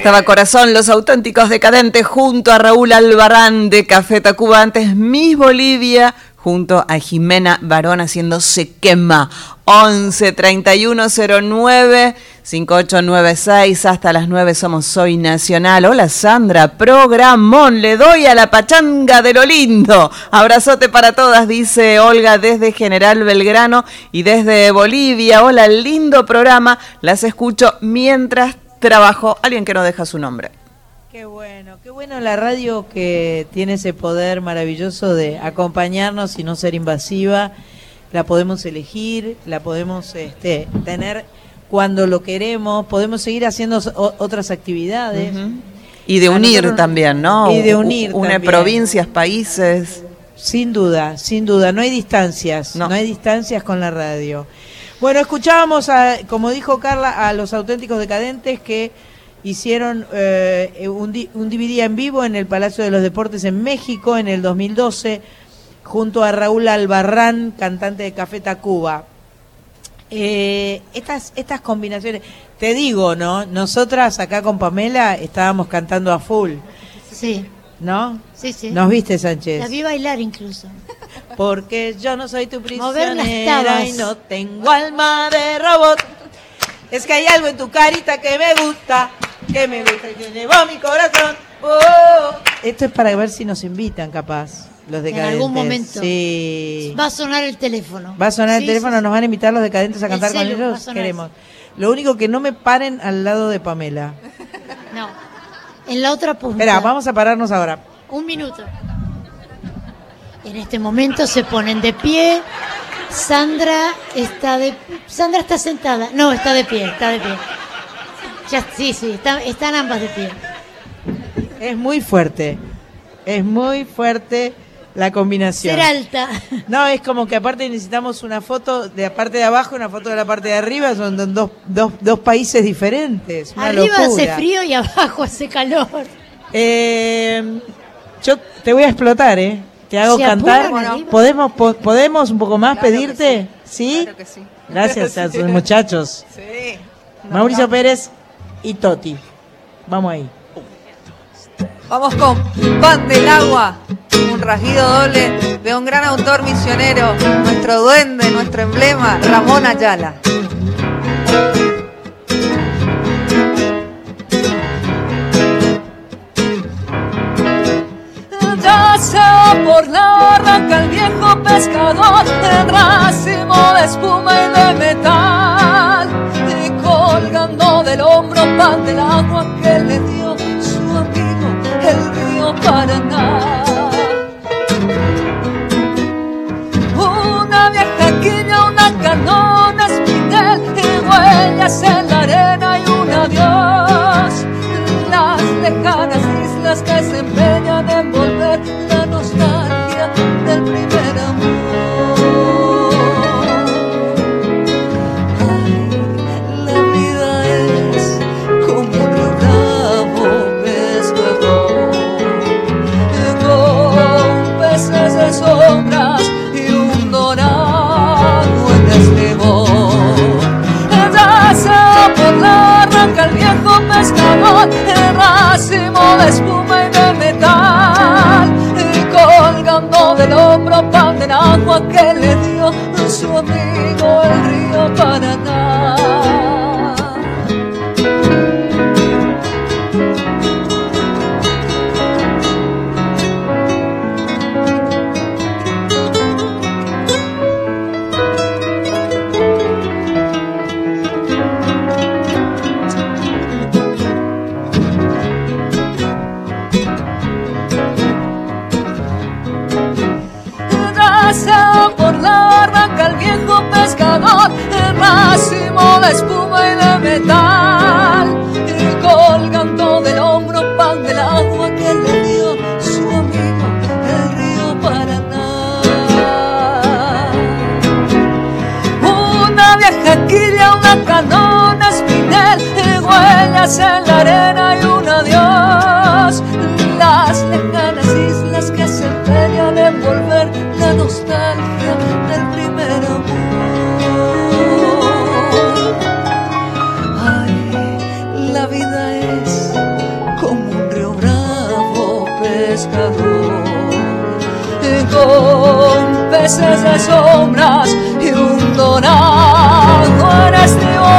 estaba Corazón, los auténticos decadentes, junto a Raúl Albarán de Café Tacuba, antes Miss Bolivia, junto a Jimena Barón haciendo Se Quema. 11 31 09 5896 hasta las 9 somos Soy Nacional. Hola Sandra, programón, le doy a la pachanga de lo lindo. Abrazote para todas, dice Olga desde General Belgrano y desde Bolivia. Hola, lindo programa. Las escucho mientras trabajo. Alguien que no deja su nombre. Qué bueno, qué bueno la radio que tiene ese poder maravilloso de acompañarnos y no ser invasiva. La podemos elegir, la podemos este, tener cuando lo queremos, podemos seguir haciendo otras actividades. Y de unir nosotros- también, ¿no? Y de unir Une también. provincias, países. Sin duda, sin duda, no hay distancias, no, hay distancias con la radio. Bueno, escuchábamos, a, como dijo Carla, a los auténticos decadentes que hicieron eh, un, di- un DVD en vivo en el Palacio de los Deportes en México en el 2012, junto a Raúl Albarrán, cantante de Café Tacuba. Eh, estas, estas combinaciones, te digo, ¿no? Nosotras acá con Pamela estábamos cantando a full. Sí. ¿No? Sí, sí. ¿Nos viste, Sánchez? La vi bailar incluso. Porque yo no soy tu prisionera y no tengo alma de robot. Es que hay algo en tu carita que me gusta, que me gusta y que llevó mi corazón. Oh. Esto es para ver si nos invitan, capaz, los decadentes. algún momento. Sí. Va a sonar el teléfono. Va a sonar Sí, el teléfono, sí, nos van a invitar los decadentes a El cantar con ellos. Queremos. Lo único que no me paren al lado de Pamela. No. En la otra punta. Espera, vamos a pararnos ahora. Un minuto. En este momento se ponen de pie. Sandra está de Sandra está sentada. No, está de pie, está de pie. Ya, sí, sí, está- están ambas de pie. Es muy fuerte. Es muy fuerte la combinación. Ser alta. No, es como que aparte necesitamos una foto de la parte de abajo y una foto de la parte de arriba. Son do- dos, dos, dos países diferentes. Una Arriba hace frío y abajo hace calor. Eh, yo te voy a explotar, ¿eh? Te hago ¿Se cantar. ¿Podemos, po- ¿Podemos un poco más pedirte? sí. Claro que sí. Gracias a Sí. sus muchachos. Sí. Mauricio Pérez y Toti. Vamos ahí. Vamos con Pan del Agua, un rasguido doble de un gran autor misionero, nuestro duende, nuestro emblema, Ramón Ayala. Por la arranca el viejo pescador en racimo de espuma y de metal y colgando del hombro pan del agua que le dio su amigo el río Paraná. Una vieja quilla, una canona espinel y huellas en la arena y un adiós. Racimo espuma y de metal, y colgando del hombro pan del agua que le dio su amigo el río Paraná. Una vieja quilla, una canona espinel, y huellas en la arena con meses de sombras y un dorado en.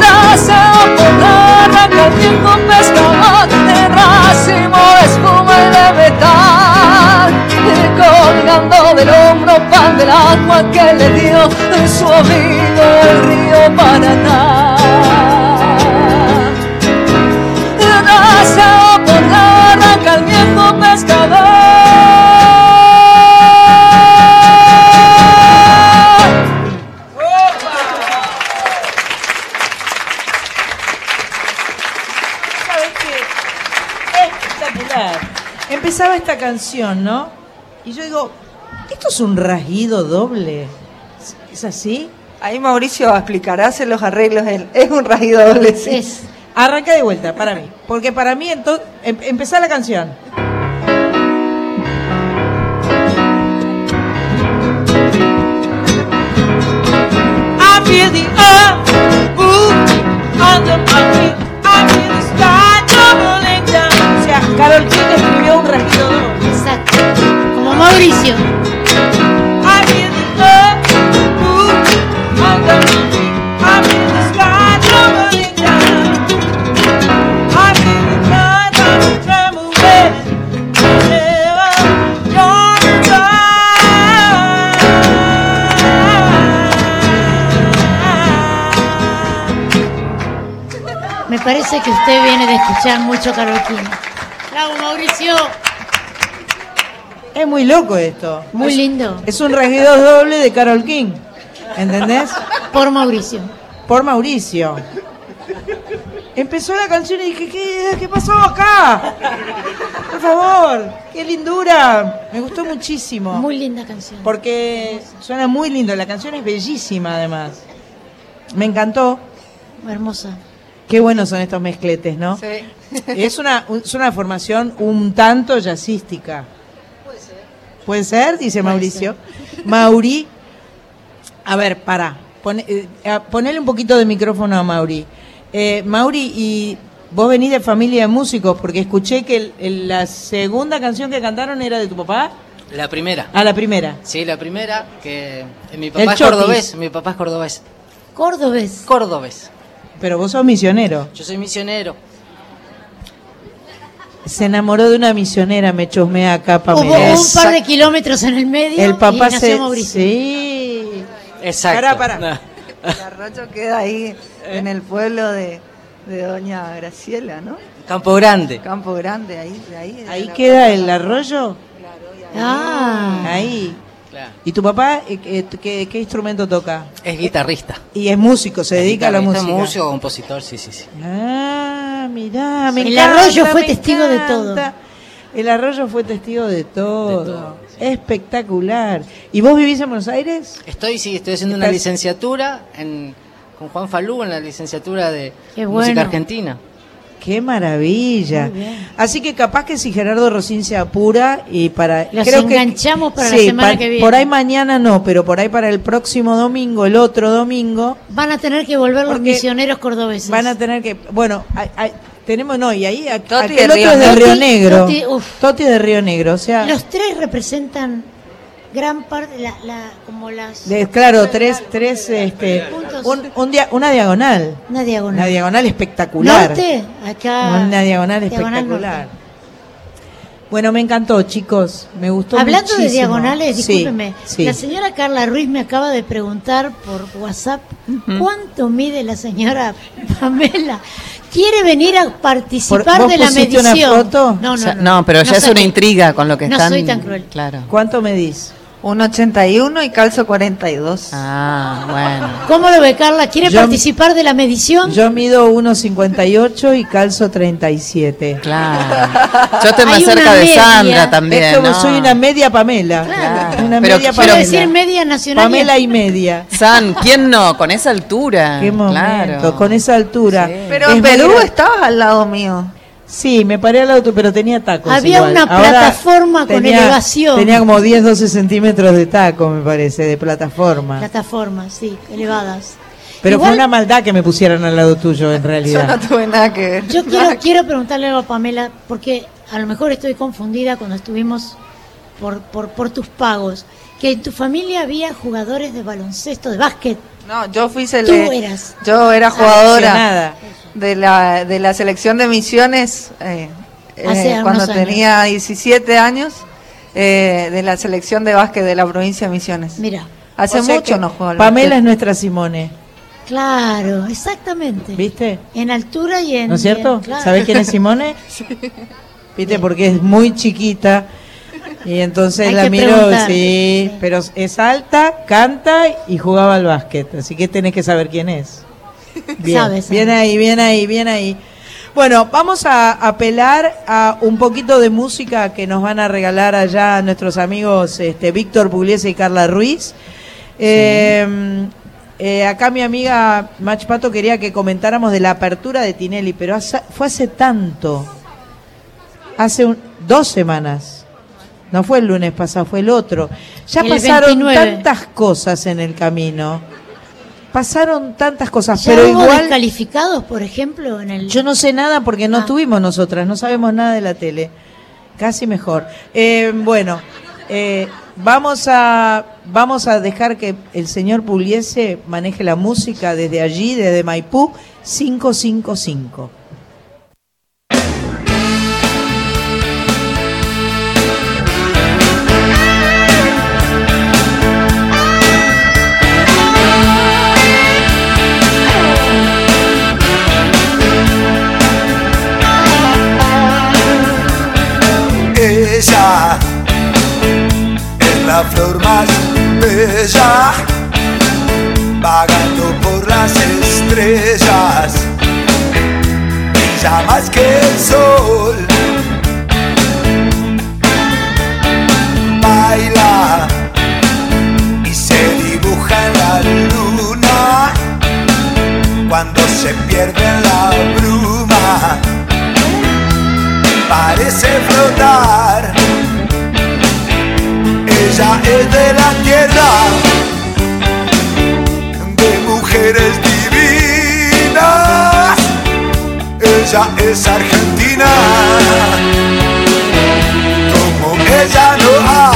Nace por la arranca el viejo pescador de racimo de espuma y de metal. Y colgando del hombro pan del agua que le dio su amigo el río Paraná. Canción, ¿no? Y yo digo, ¿esto es un rasguido doble? ¿Es así? Ahí Mauricio explicará, hace los arreglos él. Es un rasguido doble, sí. Arranca de vuelta, para mí. Porque para mí, entonces, em empezá la canción. I feel the earth move under my feet. I feel the sky tumbling down. O sea, Carol King escribió un rasguido doble. Como Mauricio. I feel the earth move under my feet. I feel the sky tumbling down. I feel the blood of the tremble when whenever you're Me parece que usted viene de escuchar mucho Carol King. Bravo, Mauricio. Es muy loco esto. Muy Es- lindo. Es un rasguido doble de Carol King. ¿Entendés? Por Mauricio. Por Mauricio. Empezó la canción y dije, ¿qué, qué pasó acá? Por favor, qué lindura. Me gustó muchísimo. Muy linda canción. Porque suena muy lindo. La canción es bellísima además. Me encantó. Hermosa. Qué buenos son estos mezcletes, ¿no? Sí. Es una, es una formación un tanto jazzística. Puede ser. Dice Puede Mauricio. Mauri. A ver, para. ponele un poquito de micrófono a Mauri. Eh, Mauri, y vos venís de familia de músicos, porque escuché que el- el- la segunda canción que cantaron era de tu papá. La primera. Ah, la primera. Sí, la primera, que eh, mi El papá es Chotis. cordobés, mi papá es cordobés. Cordobés. Cordobés. Pero vos sos misionero. Yo soy misionero. Se enamoró de una misionera, me chusmea acá, Hubo Pamela. un par de kilómetros en el medio El papá y nació se... Mauricio. Sí. Exacto. Pará, pará. El arroyo queda ahí en el pueblo de, de Doña Graciela, ¿no? Campo Grande. Campo Grande, ahí. ahí, Ahí queda el arroyo. Ah. Ahí. Claro. ¿Y tu papá eh, eh, qué, qué instrumento toca? Es guitarrista. Y es músico, se dedica a la música. músico, compositor, sí, sí, sí. Ah, mirá, me El encanta, arroyo fue testigo de todo. El arroyo fue testigo de todo. Espectacular. ¿Y vos vivís en Buenos Aires? Estoy, sí, estoy haciendo una licenciatura en, con Juan Falú en la licenciatura de música bueno. argentina. Qué maravilla. Así que capaz que si Gerardo Rocín se apura y para... Los creo que- enganchamos para la Sí, semana pa- que viene. Por ahí mañana no, pero por ahí para el próximo domingo, el otro domingo, Van a tener que volver los misioneros cordobeses. van a tener que... Bueno, hay- hay- tenemos... No, y ahí... a- Toti aquel de otro Río es de Negro. Río Toti- Negro. Toti, uf. Toti de Río Negro, o sea... Los tres representan gran parte, la, la, como las... de- claro, tres, tres, este, Puntos. un, un dia- una diagonal. Una diagonal. Una diagonal espectacular. Norte, acá... Una diagonal Diagonal espectacular. Bueno, me encantó, chicos. Me gustó Hablando de diagonales, discúlpeme, sí. la señora Carla Ruiz me acaba de preguntar por WhatsApp cuánto mide la señora Pamela. ¿Quiere venir a participar Por- ¿vos de la pusiste una medición? foto? No, O no, sea, no. no, pero ya es una intriga con lo que no están. soy tan cruel. Claro. ¿Cuánto medís? 1,81 y calzo 42. Ah, bueno. ¿Cómo lo ve Carla? ¿Quiere Yo- participar de la medición? Yo mido 1,58 y calzo 37. Claro. Yo estoy más Hay cerca de media. Sandra también. Es como ¿no? soy una media Pamela. Una Pero media quiero Quiero Pamela. decir media nacional. Pamela y media. San, ¿quién no? Con esa altura. Qué momento, Claro. con esa altura. Pero Es en Perú muy estabas al lado mío. Sí, me paré al auto, pero tenía tacos. Había igual. una Ahora plataforma con tenía- elevación. Tenía como 10, 12 centímetros de taco, me parece, de plataforma. Plataformas, sí, elevadas. Pero Igual- fue una maldad que me pusieran al lado tuyo, en realidad. Yo no tuve nada que ver. Yo quiero, quiero preguntarle algo a Pamela, porque a lo mejor estoy confundida cuando estuvimos por, por, por tus pagos, que en tu familia había jugadores de baloncesto, de básquet. No, yo fui sele- Tú eras. Yo era jugadora de la, de la selección de misiones eh, eh, cuando años. tenía 17 años, eh, de la selección de básquet de la provincia de Misiones. Mira. Hace O sea mucho no juego Pamela es nuestra Simone, Claro, exactamente. ¿viste? En altura y en... ¿No es cierto? claro. ¿Sabés quién es Simone? ¿Viste? Porque es muy chiquita. Y entonces Hay la miro, preguntar. sí, pero es alta, canta y jugaba al básquet. Así que tenés que saber quién es. Bien, Sabe, sabe. bien ahí, bien ahí, bien ahí. Bueno, vamos a apelar a un poquito de música que nos van a regalar allá nuestros amigos este, Víctor Pugliese y Carla Ruiz. Eh, eh, acá mi amiga Mach Pato quería que comentáramos de la apertura de Tinelli, pero hace- fue hace tanto, hace un- dos semanas. No fue el lunes pasado, fue el otro. Ya El pasaron 29. tantas cosas en el camino. Pasaron tantas cosas, ¿Ya pero hubo igual descalificados, por ejemplo, en el... yo no sé nada porque no Ah. estuvimos nosotras, no sabemos nada de la tele. Casi mejor. Eh, bueno, eh, vamos a vamos a dejar que el señor Pugliese maneje la música desde allí, desde Maipú 555. La flor más bella, vagando por las estrellas, brilla más que el sol. Baila y se dibuja en la luna cuando se pierde en la bruma parece flotar. Ella es de la tierra, de mujeres divinas. Ella es argentina, como ella no hay.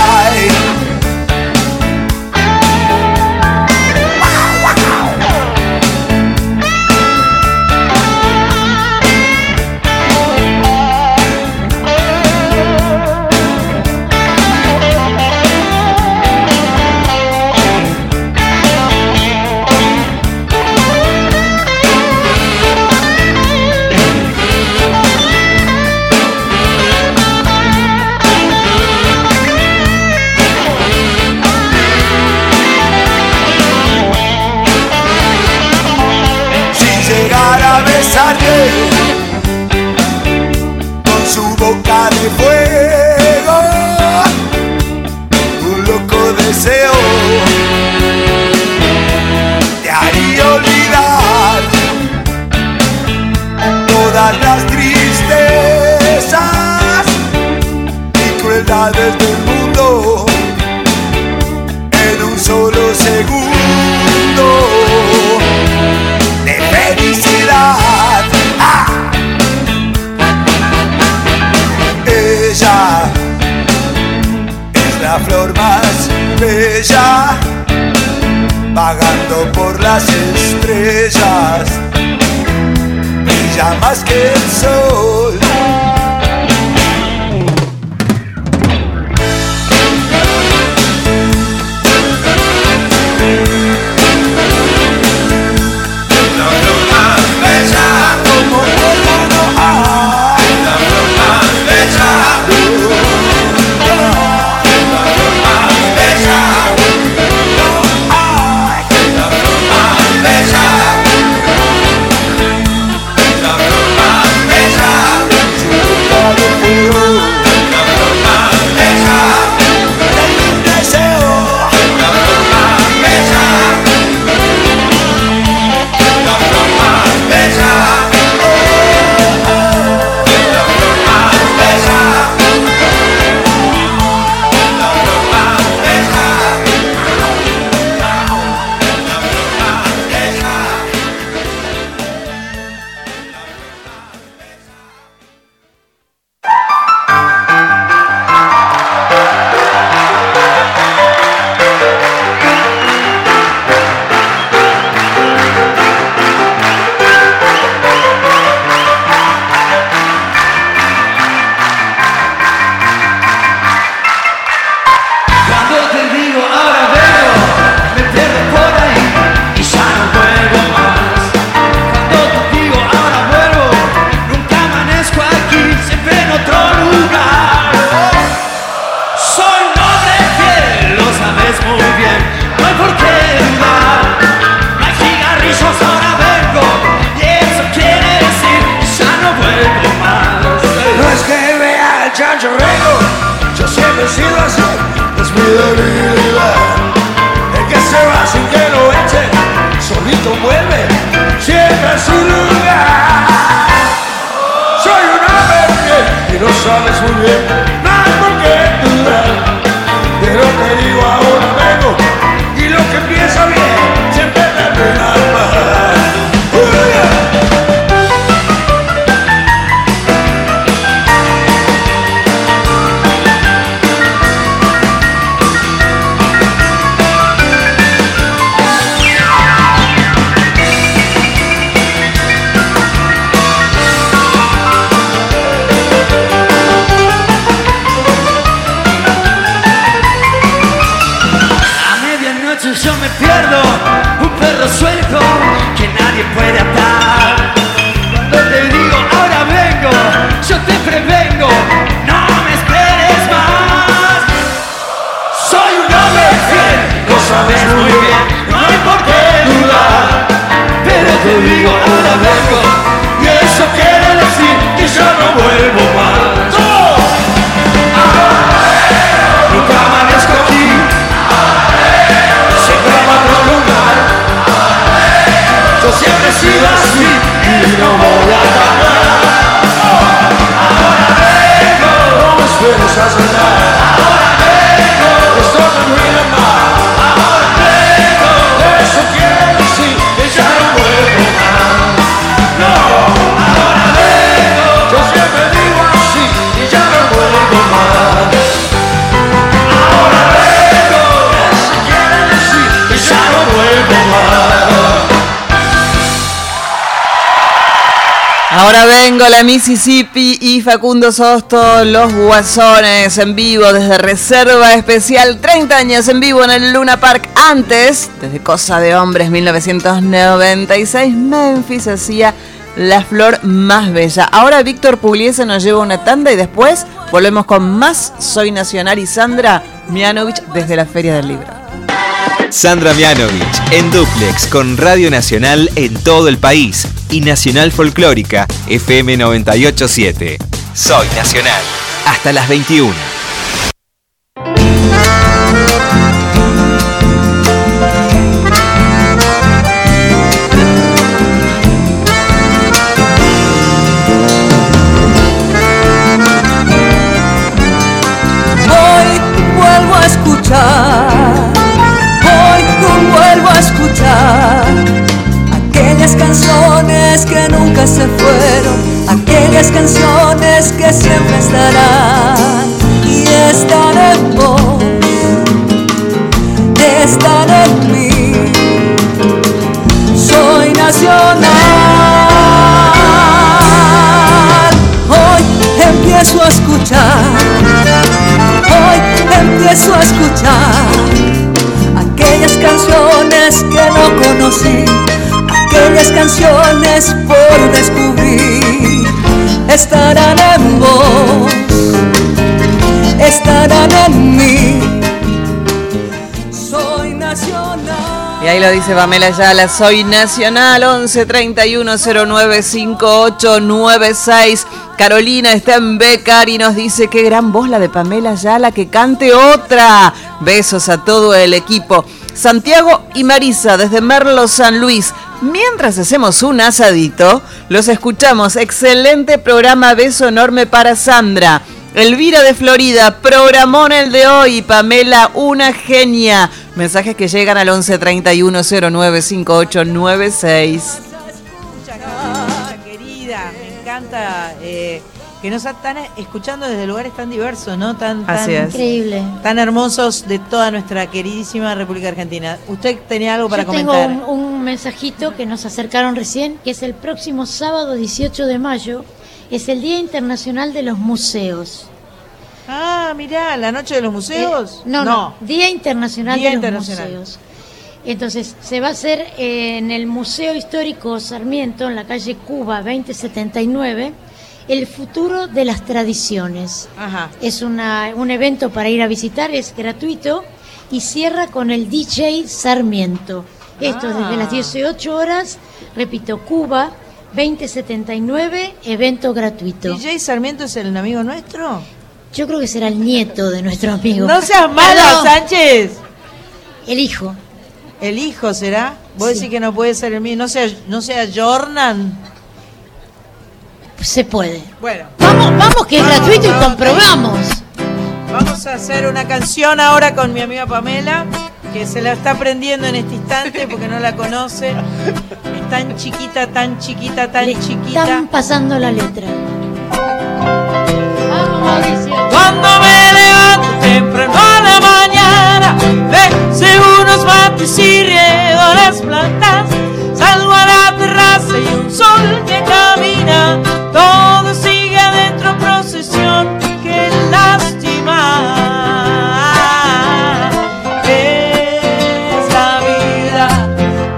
Saturday. Brilla más que el Vengo la Mississippi y Facundo Sosto, los Guasones en vivo desde Reserva Especial, 30 años en vivo en el Luna Park. Antes, desde Cosa de Hombres 1996, Memphis hacía la flor más bella. Ahora Víctor Pugliese nos lleva una tanda y después volvemos con más Soy Nacional y Sandra Mianovich desde la Feria del Libro. Sandra Mianovich en duplex con Radio Nacional en todo el país y Nacional Folclórica FM 987. Soy Nacional. Hasta las 21. Por descubrir. Estarán en vos, estarán en mí. Soy nacional. Y ahí lo dice Pamela Ayala, soy nacional 11 31 09 58 96. Carolina está en Becar y nos dice qué gran voz la de Pamela Ayala, que cante otra. Besos a todo el equipo. Santiago y Marisa desde Merlo San Luis. Mientras hacemos un asadito, los escuchamos. Excelente programa, beso enorme para Sandra. Elvira de Florida, programón el de hoy. Pamela, una genia. Mensajes que llegan al 11 31 09 58 96. querida, me encanta eh, que nos están escuchando desde lugares tan diversos, ¿no? Tan, tan, Así es. Increíble. tan hermosos de toda nuestra queridísima República Argentina. ¿Usted tenía algo para Yo tengo comentar? un, un mensajito que nos acercaron recién, que es el próximo sábado 18 de mayo, es el Día Internacional de los Museos. Ah, mirá, la noche de los museos. Eh, no, no, Día Internacional Día de los Internacional. Museos. Entonces, se va a hacer en el Museo Histórico Sarmiento, en la calle Cuba 2079, el futuro de las tradiciones. Ajá. Es una, un evento para ir a visitar, es gratuito y cierra con el DJ Sarmiento. Esto Ah. desde las 18 horas, repito, Cuba 2079, evento gratuito. ¿DJ Sarmiento es el amigo nuestro? Yo creo que será el nieto de nuestro amigo. No seas Perdón, Sánchez. El hijo. ¿El hijo será? Vos Sí. decís que no puede ser el mío. No sea, no sea Jordan. Se puede. Bueno, Vamos, vamos que es gratuito y comprobamos. vamos a hacer una canción ahora con mi amiga Pamela, que se la está aprendiendo en este instante porque no la conoce. Es tan chiquita, tan chiquita, tan chiquita. Están pasando la letra. Cuando me levanto temprano a la mañana, ve unos mates y riego las plantas. Terraza y un sol que camina. Todo sigue adentro, procesión. Qué lástima. Es la vida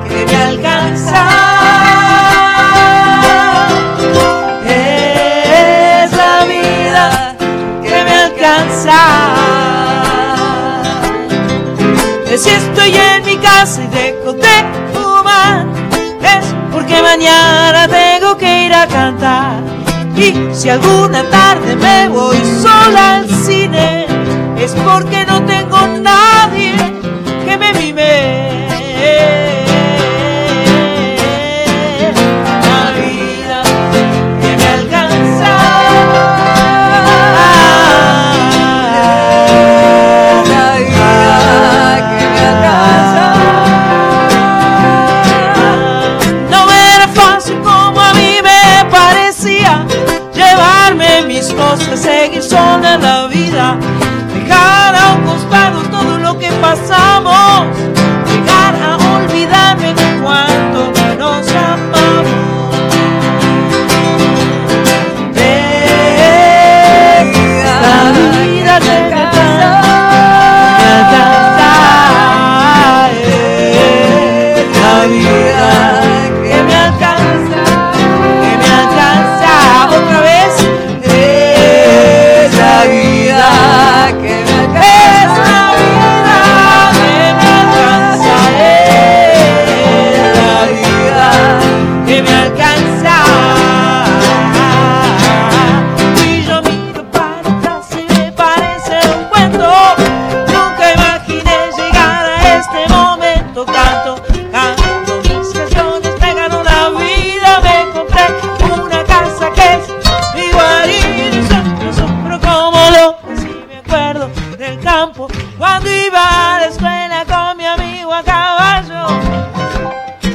que me alcanza. Es la vida que me alcanza. Si estoy en mañana tengo que ir a cantar. Y si alguna tarde me voy sola al cine, es porque no tengo nadie llevarme mis cosas, seguir sola en la vida,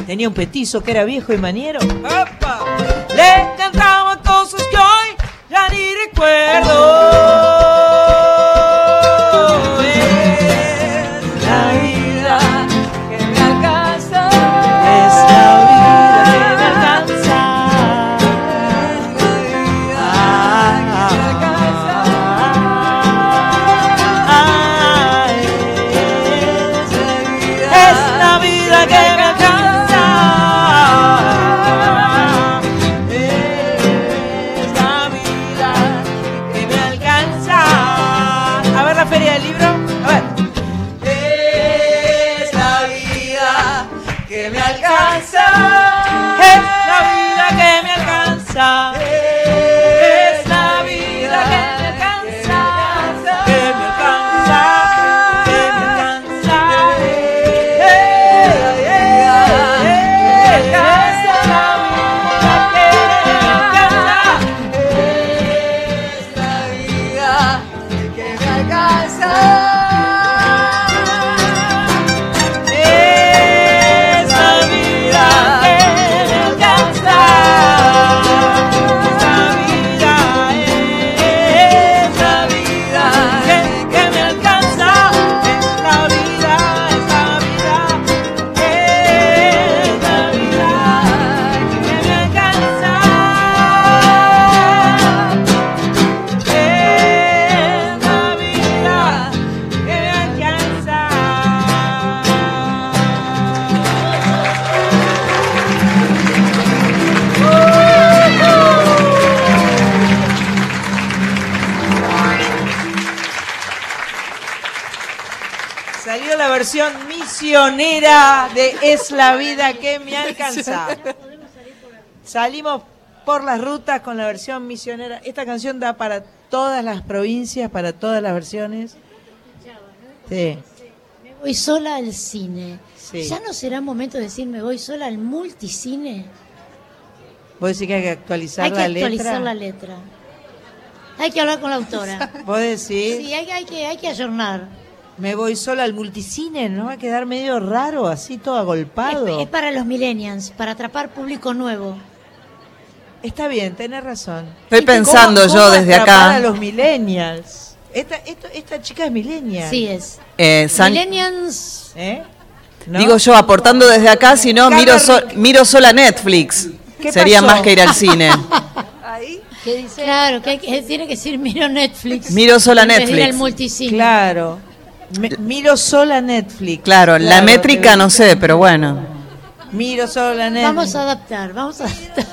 Tenía un petizo que era viejo y maniero. ¡Apa! Le cantaba cosas que hoy ya ni recuerdo. Misionera de Es la vida que me alcanza. Salimos por las rutas con la versión misionera. Esta canción da para todas las provincias, para todas las versiones. Sí. Me voy sola al cine. Sí. ¿Ya no será momento de decir me voy sola al multicine? ¿Vos decís que hay que actualizar Hay que la actualizar letra? la letra. Hay que hablar con la autora. ¿Vos decís? Sí, hay, hay que, hay que ayornar. Me voy sola al multicine, ¿no va a quedar medio raro, así todo agolpado? Es, es para los millennials, para atrapar público nuevo. Está bien, tenés razón. Estoy ¿Viste pensando cómo- yo cómo desde acá. a los millennials. Esta, esto- esta chica es millennial. Sí es. Eh, San- Millennials. ¿Eh? ¿No? Digo yo, aportando desde acá, si no, miro, so- miro sola Netflix. ¿Qué Sería pasó? más que ir al cine. ¿Qué dice? Claro, que, hay que- tiene que decir miro Netflix. Miro sola ir Netflix. al multicine. Claro. Me- miro sola Netflix. Claro, la Claro, métrica no sé, pero bueno. Miro sola Netflix. Vamos a adaptar, vamos a adaptar.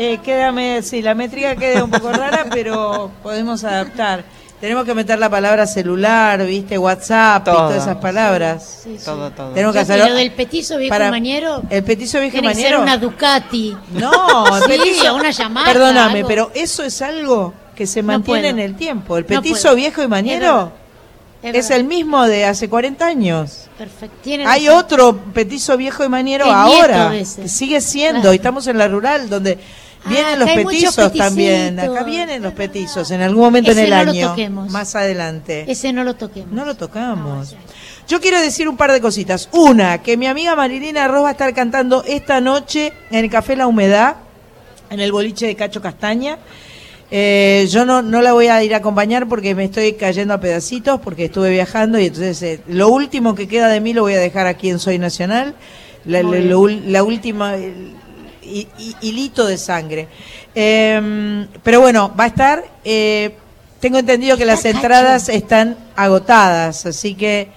Eh, quédame, sí, la métrica queda un poco rara, pero podemos adaptar. Tenemos que meter la palabra celular, viste, WhatsApp y Todo. todas esas palabras. Sí, sí. Todo, todo. Tenemos que y lo del petizo viejo Para- mañero. El petizo viejo tiene que ser una Ducati. No, el sí, petizo- una llamada. Perdóname, algo. pero eso es algo que se mantiene en el tiempo. El No petizo viejo y verdad. Es, el mismo de hace 40 años. Perfecto. Hay razón. otro petizo viejo y nieto ahora. que Sigue siendo. Claro. Y estamos en la rural donde Ah, vienen los petizos también. Acá vienen los petizos en algún momento Ese en el no lo año. toquemos. Más adelante. Ese no lo toquemos. No lo tocamos. Yo quiero decir un par de cositas. Una, que mi amiga Marilina Ross va a estar cantando esta noche en el Café La Humedad, en el boliche de Cacho Castaña. Eh, yo no, no la voy a ir a acompañar porque me estoy cayendo a pedacitos porque estuve viajando y entonces eh, lo último que queda de mí lo voy a dejar aquí en Soy Nacional. La, lo última, el hi- hi- hilito de sangre. Eh, pero bueno, va a estar. eh, tengo entendido que las entradas están agotadas, así que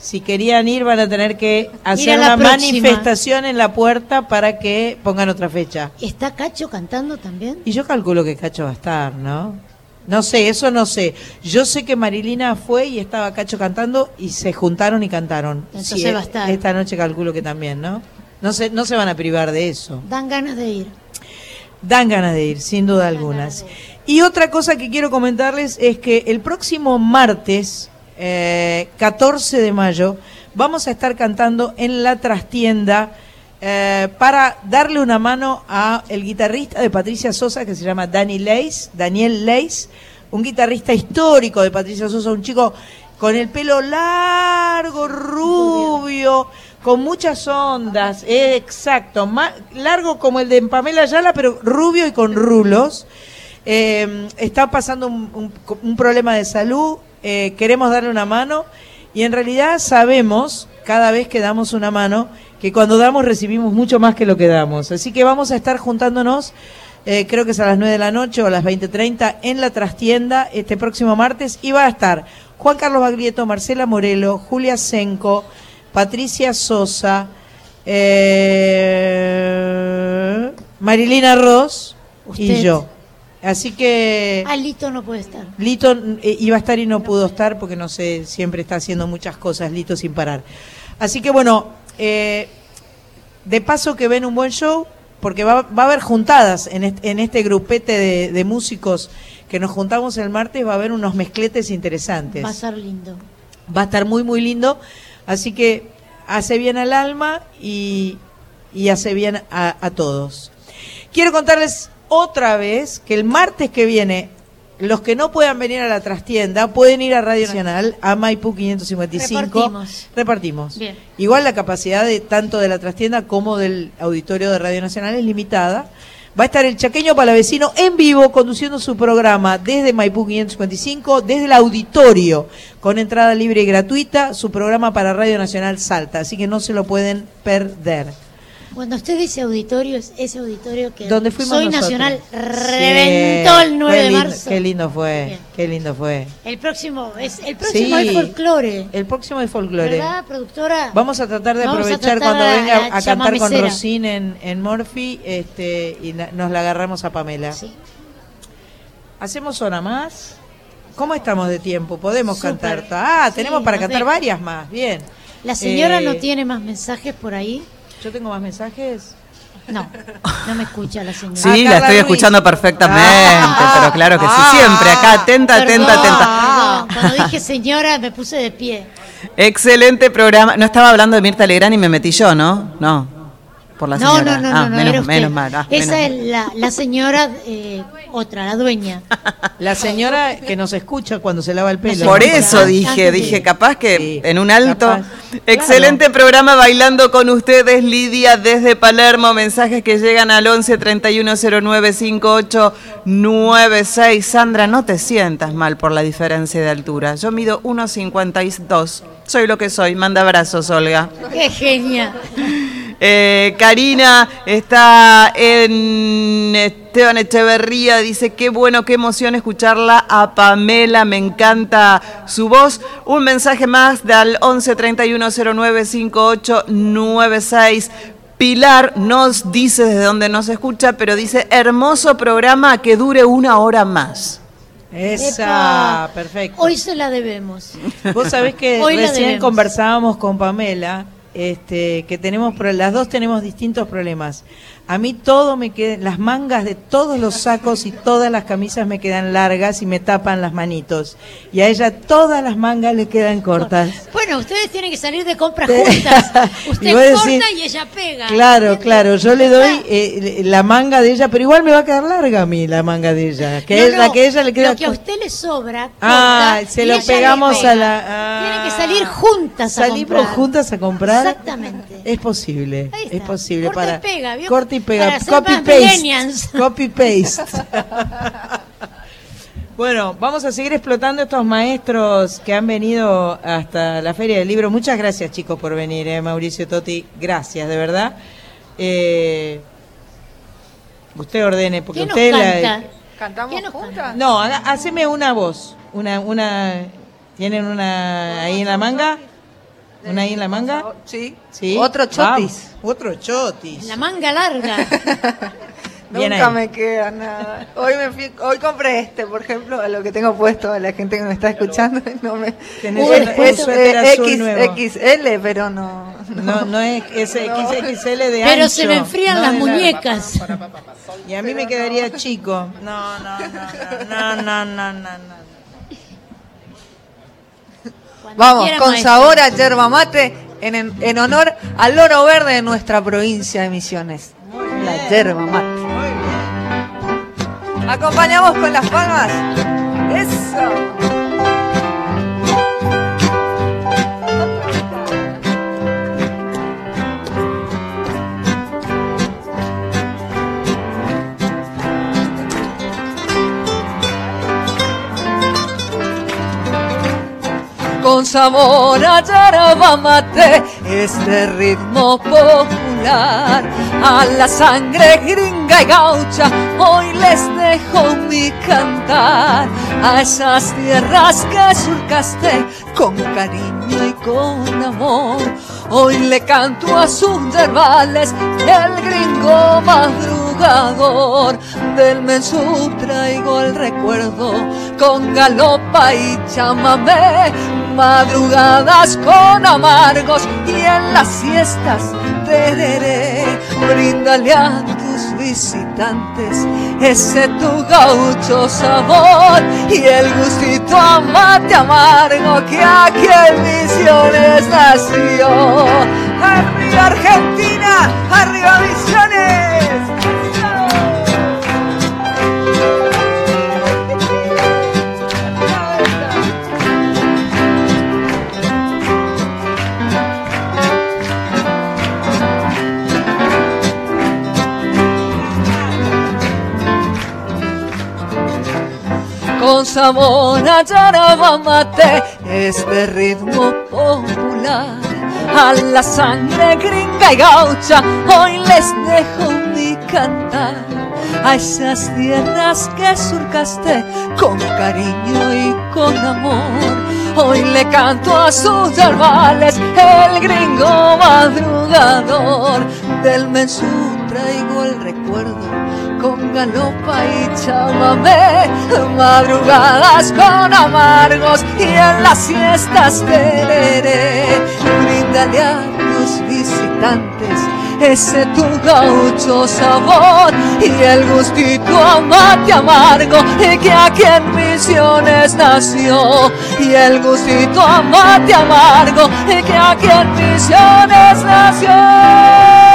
si querían ir van a tener que hacer la una próxima. manifestación en la puerta para que pongan otra fecha. ¿Está Cacho cantando también? Y yo calculo que Cacho va a estar, ¿no? No sé, eso no sé. Yo sé que Marilina fue y estaba Cacho cantando y se juntaron y cantaron. Entonces Sí, va a estar. Esta noche calculo que también, ¿no? No se, no se van a privar de eso. Dan ganas de ir. Dan ganas de ir, sin duda algunas. Y otra cosa que quiero comentarles es que el próximo martes, eh, 14 de mayo, vamos a estar cantando en la trastienda eh, para darle una mano a el guitarrista de Patricia Sosa que se llama Danny Leis, Daniel Leis, un guitarrista histórico de Patricia Sosa, un chico con el pelo largo, rubio, con muchas ondas, eh, exacto, largo como el de Pamela Ayala, pero rubio y con rulos. Eh, está pasando un problema de salud, eh, queremos darle una mano y en realidad sabemos, cada vez que damos una mano, que cuando damos recibimos mucho más que lo que damos. Así que vamos a estar juntándonos, eh, creo que es a las 9 de la noche o a las 20.30 en la trastienda este próximo martes y va a estar Juan Carlos Baglietto, Marcela Morelo, Julia Senco, Patricia Sosa, eh, Marilina Ross y yo. Así que... Ah, Lito no puede estar. Lito eh, iba a estar y no pudo estar porque no sé, siempre está haciendo muchas cosas, Lito sin parar. Así que bueno, eh, de paso que ven un buen show, porque va, va a haber juntadas en este, en este grupete de, de músicos que nos juntamos el martes, va a haber unos mezcletes interesantes. Va a ser lindo. Va a estar muy, muy lindo. Así que hace bien al alma y, y hace bien a, a todos. Quiero contarles otra vez que el martes que viene, los que no puedan venir a la trastienda pueden ir a Radio Nacional, a Maipú 555. Repartimos. Repartimos. Bien. Igual la capacidad de tanto de la trastienda como del auditorio de Radio Nacional es limitada. Va a estar el chaqueño palavecino en vivo conduciendo su programa desde Maipú 555, desde el auditorio, con entrada libre y gratuita, su programa para Radio Nacional Salta. Así que no se lo pueden perder. Cuando usted dice auditorio, es ese auditorio que Donde fuimos Soy nosotros. Nacional Sí, reventó el 9 qué de marzo. Qué lindo fue, Bien. qué lindo fue. El próximo es el próximo Sí. es folclore. El próximo es folclore. ¿Verdad, productora? Vamos a tratar de Vamos aprovechar tratar cuando a- venga a a, cantar con. Rosín en, en Morphy este, y na- nos la agarramos a Pamela. ¿Hacemos hora más? ¿Cómo estamos de tiempo? ¿Podemos cantar? Ah, tenemos para cantar varias más. Bien. La señora Eh, no tiene más mensajes por ahí. ¿Yo tengo más mensajes? No, no me escucha la señora. Sí, Ah, la estoy escuchando perfectamente, Ah. pero claro que sí, Ah. siempre acá, atenta, atenta, Perdón, atenta. perdón. Cuando dije señora me puse de pie. Excelente programa. No estaba hablando de Mirta Legrand y me metí yo, ¿no? No. Por la No, señora. no, no, Ah, no, no, menos, era usted. menos mal. ah, Esa menos es la, la señora, eh, otra, la dueña. La señora que nos escucha cuando se lava el pelo. Por eso dije, Antes de- dije, capaz que en un alto. capaz. Excelente programa bailando con ustedes, Lidia, desde Palermo. Mensajes que llegan al 11 3109 5896. Sandra, no te sientas mal por la diferencia de altura. Yo mido 1,52. Soy lo que soy. Manda abrazos, Olga. Qué genia. Eh, Karina está en Esteban Echeverría, dice, qué bueno, qué emoción escucharla a Pamela, me encanta su voz. Un mensaje más del 11 31 09 5896. Pilar nos dice desde donde nos escucha, pero dice, hermoso programa que dure una hora más. Esa, Epa. perfecto. Hoy se la debemos. Vos sabés que Hoy recién conversábamos con Pamela, este, que tenemos, las dos tenemos distintos problemas. A mí todo me queda, las mangas de todos los sacos y todas las camisas me quedan largas y me tapan las manitos. Y a ella todas las mangas le quedan cortas. Bueno, ustedes tienen que salir de compras juntas. Usted Y corta decís, y ella pega. Claro, claro, yo le doy eh, la manga de ella, pero igual me va a quedar larga a mí la manga de ella, que No, es la que ella le queda Lo que a usted le sobra. Ah, se y lo pegamos pega. a la- ah. Tienen que salir juntas a Salimos comprar. juntas a comprar. Exactamente. Es posible, es posible Corta y para pega, ¿vio? corta y pega, copy paste, copy paste. bueno, vamos a seguir explotando estos maestros que han venido hasta la Feria del Libro. Muchas gracias, chicos, por venir, eh, Mauricio Totti. Gracias, de verdad. Eh, usted ordene, porque ¿Quién nos usted la- canta? ¿Cantamos juntas? no, haga- haceme una voz. Una, una, ¿Tienen una ahí en la manga? ¿Una ahí en la manga? Sí. Sí. Otro chotis. Vamos, Otro chotis. La manga larga. Nunca ahí. me queda nada. Hoy me fui- hoy compré este, por ejemplo, lo que tengo puesto a la gente que me está escuchando. No me, Tenés es, un- un es, eh, X- nuevo. XL, pero no. No, no es ese XXL de Pero ancho, se me enfrían no las muñecas. Y a mí me quedaría chico. No, no, no, no, no, no, no, no. Vamos, con maestro. sabor a yerba mate en, en, en honor al oro verde de nuestra provincia de Misiones. La yerba mate. Acompañamos con las palmas. Eso. Con sabor a yerba este ritmo popular. A la sangre gringa y gaucha, hoy les dejo mi cantar. A esas tierras que surcaste con cariño y con amor. Hoy le canto a sus yerbales, el gringo Del mensú traigo el recuerdo con galopa y chamamé. Madrugadas con amargos y en las siestas tereré. Bríndale a tus visitantes ese tu gaucho sabor y el gustito a mate amargo que aquí en Misiones nació. ¡Arriba Argentina! ¡Arriba Misiones! Con sabor a yerba mate, este ritmo popular. A la sangre gringa y gaucha, hoy les dejo mi cantar. A esas tierras que surcaste con cariño y con amor. Hoy le canto a sus yerbales, el gringo madrugador. Del mensú traigo el recuerdo con galopa y chamamé, madrugadas con amargos y en las siestas tereré. Bríndale a tus visitantes ese tu gaucho sabor y el gustito a mate amargo que aquí en Misiones nació y el gustito a mate amargo que aquí en Misiones nació.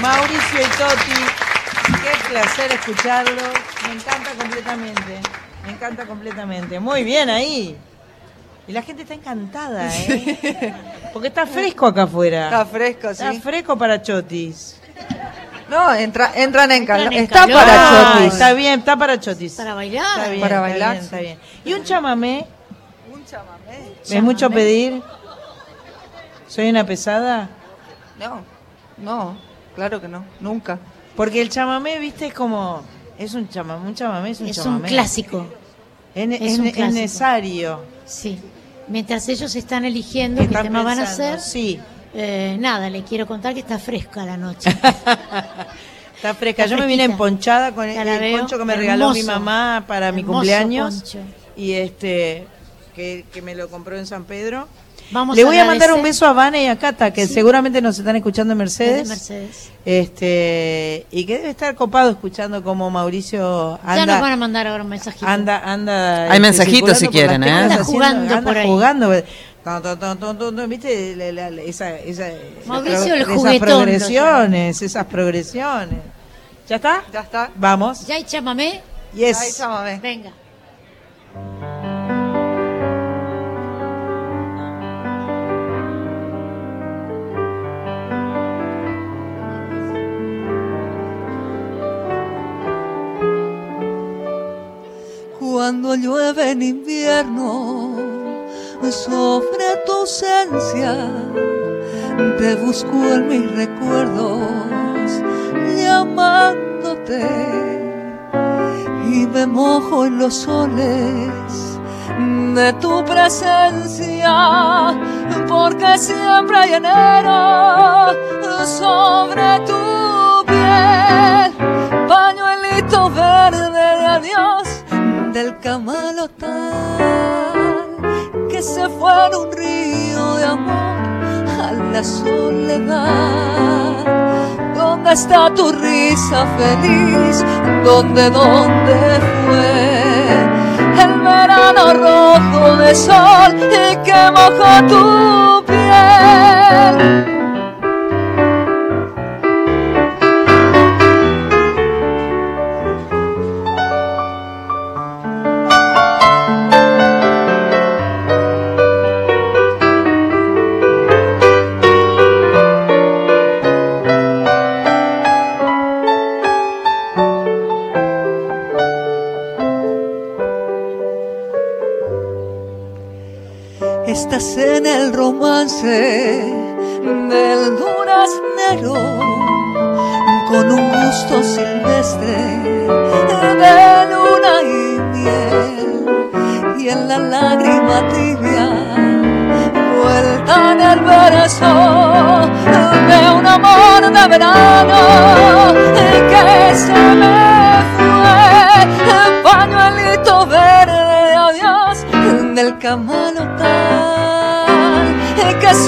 Mauricio y Toti, qué placer escucharlos. Me encanta completamente. Me encanta completamente. Muy bien ahí. Y la gente está encantada, ¿eh? Porque está fresco acá afuera. Está fresco, sí. Está fresco para chotis. No, entra, entran en calor. en Está calor. para Ah, chotis. Está bien, está para chotis. Para bailar. Está bien, Para está bailar, bien, está bien. ¿Y un chamamé? Un chamamé. ¿Es mucho pedir? ¿Soy una pesada? No, no, claro que no, nunca. Porque el chamamé, viste, es como... Es un chamamé, un chamamé es un Es un chamamé. clásico. Es, ne- Es es un ne- es clásico. necesario. Sí. Mientras ellos están eligiendo qué tema van a hacer, Sí, eh, nada, le quiero contar que está fresca la noche. está fresca. Está Yo me vine emponchada con el, poncho que me regaló mi mamá para mi cumpleaños. poncho. Y este... Que, que me lo compró en San Pedro. Vamos Le voy a mandar un beso a Vane y a Cata, que Sí. seguramente nos están escuchando en Mercedes. Este, y que debe estar copado escuchando como Mauricio Ya nos van anda, a mandar ahora un mensajito. anda, anda. Hay este, mensajitos si quieren, ¿eh? Anda haciendo- jugando anda por ahí. jugando. ¿Viste? La- la- la- esa, esa, Mauricio el esas progresiones, esas progresiones. ¿Ya está? Ya está. Vamos. ¿Ya hay chamamé? Yes. Chamamé. Venga. Llueve en invierno sobre tu ausencia, te busco en mis recuerdos llamándote y me mojo en los soles de tu presencia porque siempre hay enero sobre tu piel pañuelito verde de adiós del camalotal que se fue en un río de amor a la soledad. ¿Dónde está tu risa feliz? ¿Dónde, dónde fue el verano rojo de sol y que mojó tu piel?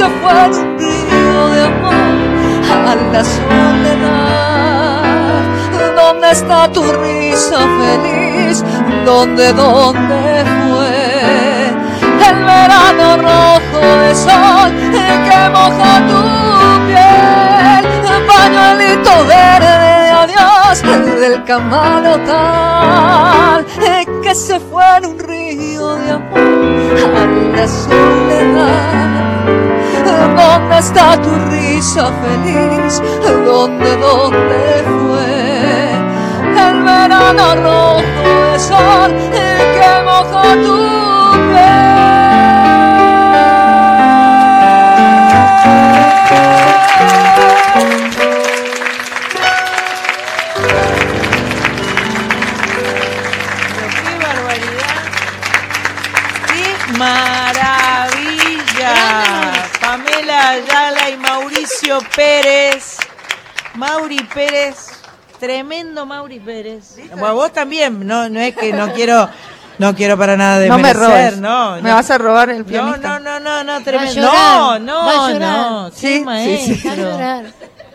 Se fue un río de amor a la soledad. ¿Dónde está tu risa feliz? ¿Dónde, dónde fue el verano rojo de sol que moja tu piel? Pañuelito verde, adiós del camalotal que se fue en un río de amor a la soledad. ¿Dónde está tu risa feliz? ¿Dónde, dónde fue el verano rojo de sol que mojó tu Pérez, tremendo Mauri Pérez. Bueno, vos también, no, no es que no quiero, no quiero para nada de No me robes. no, Me no. vas a robar el No, pianista. no, no, no, no, Va a tremendo. llorar, No, va a no, llorar. no. Qué Sí, sí, maestro. sí. Va a llorar.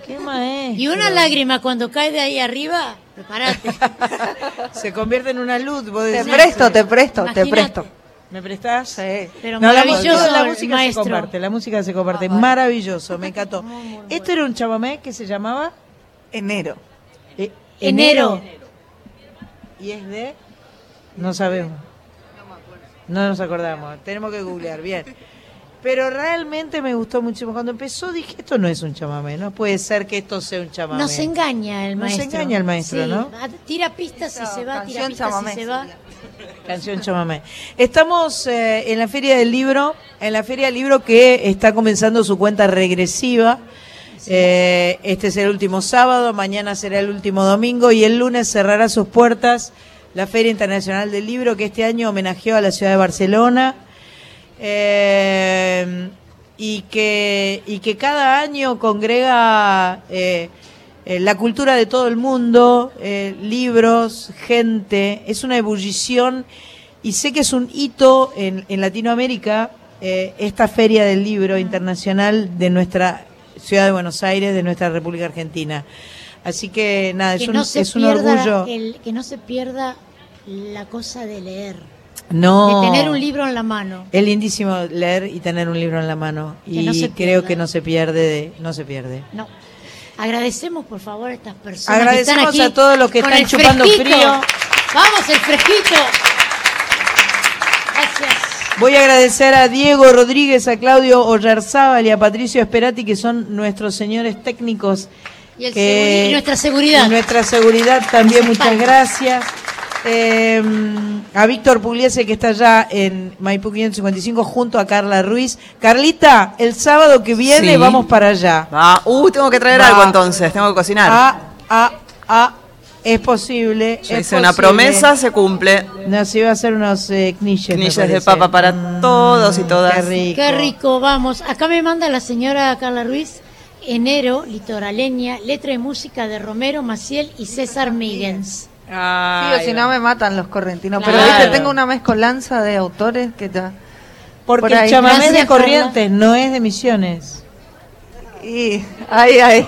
Qué maestro. Y una lágrima cuando cae de ahí arriba, prepárate. Se convierte en una luz, vos Te decís. presto, te presto, te presto. ¿Me prestás? Sí. Pero No, maravilloso, la música maestro. se comparte, la música se comparte. Maravilloso, me encantó. ¿Esto era un chamamé que se llamaba? Enero. Eh, Enero. ¿Y es de? No sabemos. No nos acordamos. Tenemos que googlear, bien. Pero realmente me gustó muchísimo. Cuando empezó dije, esto no es un chamamé, no puede ser que esto sea un chamamé. Nos engaña el Nos maestro. engaña el maestro, Sí, ¿no? Tira pistas y se va, tira canción pistas chamamé y se va. Canción chamamé. Estamos eh, en la Feria del Libro, en la Feria del Libro que está comenzando su cuenta regresiva. Eh, este será el último sábado, mañana será el último domingo y el lunes cerrará sus puertas la Feria Internacional del Libro que este año homenajeó a la ciudad de Barcelona. Eh, y que y que cada año congrega eh, la cultura de todo el mundo, libros, gente, es una ebullición y sé que es un hito en, en Latinoamérica esta feria del libro internacional de nuestra ciudad de Buenos Aires, de nuestra República Argentina. Así que nada, es Que un, no se es un pierda orgullo. el- que no se pierda la cosa de leer. No. De tener un libro en la mano. Es lindísimo leer y tener un libro en la mano. Que Y no creo pierda. que no se pierde, de- no se pierde. No. Agradecemos, por favor, a estas personas. que Agradecemos están aquí a todos los que están chupando fresquito. frío. Vamos, el fresquito. Gracias. Voy a agradecer a Diego Rodríguez, a Claudio Ollarzábal y a Patricio Esperati, que son nuestros señores técnicos. Y, el que- seguri- y nuestra seguridad. y nuestra seguridad también, muchas gracias. Eh, a Víctor Pugliese, que está allá en Maipú 555, junto a Carla Ruiz. Carlita, el sábado que viene Sí. vamos para allá. Ah, uh, tengo que traer Va. algo entonces, tengo que cocinar. Ah, ah, ah, es posible. Yo es hice una promesa, se cumple. No, se iba a hacer unos eh, knishes. me Knishes de papa para todos y todas. Qué rico. Qué rico, vamos. Acá me manda la señora Carla Ruiz. Enero, litoraleña, letra y música de Romero Maciel y César Míguez. Sí, o si no me matan los correntinos. Pero Claro. viste, tengo una mezcolanza de autores que ya. Porque por el chamamé de. Corrientes, no es de Misiones. Y ahí, ahí,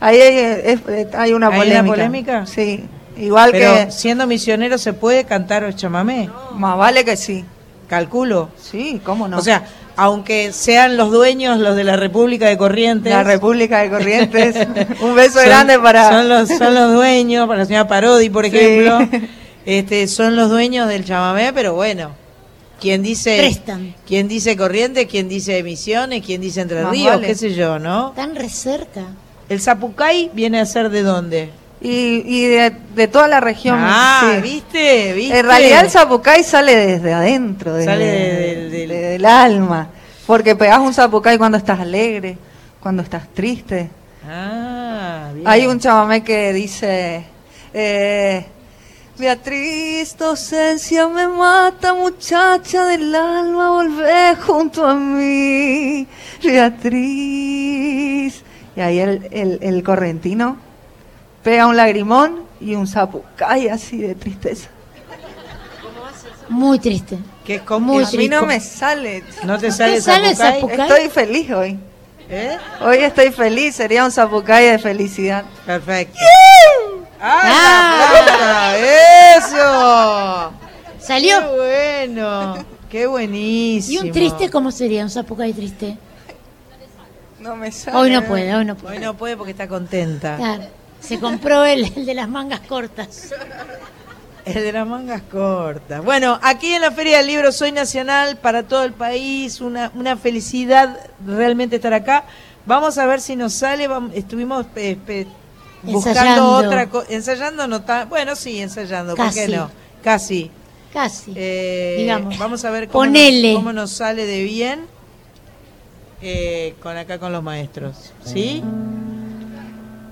ahí hay, es- hay una ¿Hay polémica. una polémica? Sí, igual Pero que. siendo misionero se puede cantar el chamamé. Más vale que sí. Calculo. Sí, cómo no. O sea, aunque sean los dueños los de la República de Corrientes. La República de Corrientes. Un beso son- grande para. Son los, son los dueños, para la señora Parodi, por Sí. ejemplo. Este, son los dueños del chamamé, pero bueno. Quien dice, Prestan. quien dice Corrientes, quien dice Misiones, quien dice Entre Ríos, vale. qué sé yo, ¿no? Tan recerca. El zapucay viene a ser de dónde? Y, y de, de toda la región. Ah, sí. ¿viste? ¿viste? En realidad el zapucay sale desde adentro, desde- Sale de- de- del alma. Porque pegas un zapucay cuando estás alegre, cuando estás triste. Ah, bien. Hay un chamamé que dice, eh, Beatriz, tu ausencia me mata, muchacha del alma, volvé junto a mí, Beatriz. Y ahí el, el, el correntino pega un lagrimón y un zapucay así de tristeza. Muy triste. Que es como Muy a mí no me sale. ¿No te ¿Te sale sale zapucay? zapucay? Estoy feliz hoy. ¿Eh? Hoy estoy feliz, sería un zapucay de felicidad. Perfecto. Ah. ¡Eso! Salió. ¡Qué bueno! ¡Qué ¿Y buenísimo! un triste cómo sería? Un zapucay triste. No me sale. Hoy no puede, hoy no puede. Hoy no puede porque está contenta. Claro. Se compró el, el de las mangas cortas. El de las mangas cortas. Bueno, aquí en la Feria del Libro Soy Nacional para todo el país. Una, una felicidad realmente estar acá. Vamos a ver si nos sale. estuvimos eh, pe- buscando Ensayando. otra cosa. Ensayando no tan. Bueno, sí, ensayando. ¿Por qué Casi. no? Casi. Casi. Eh, Digamos. Vamos a ver cómo, Ponele. Nos, cómo nos sale de bien eh, con acá con los maestros. ¿Sí?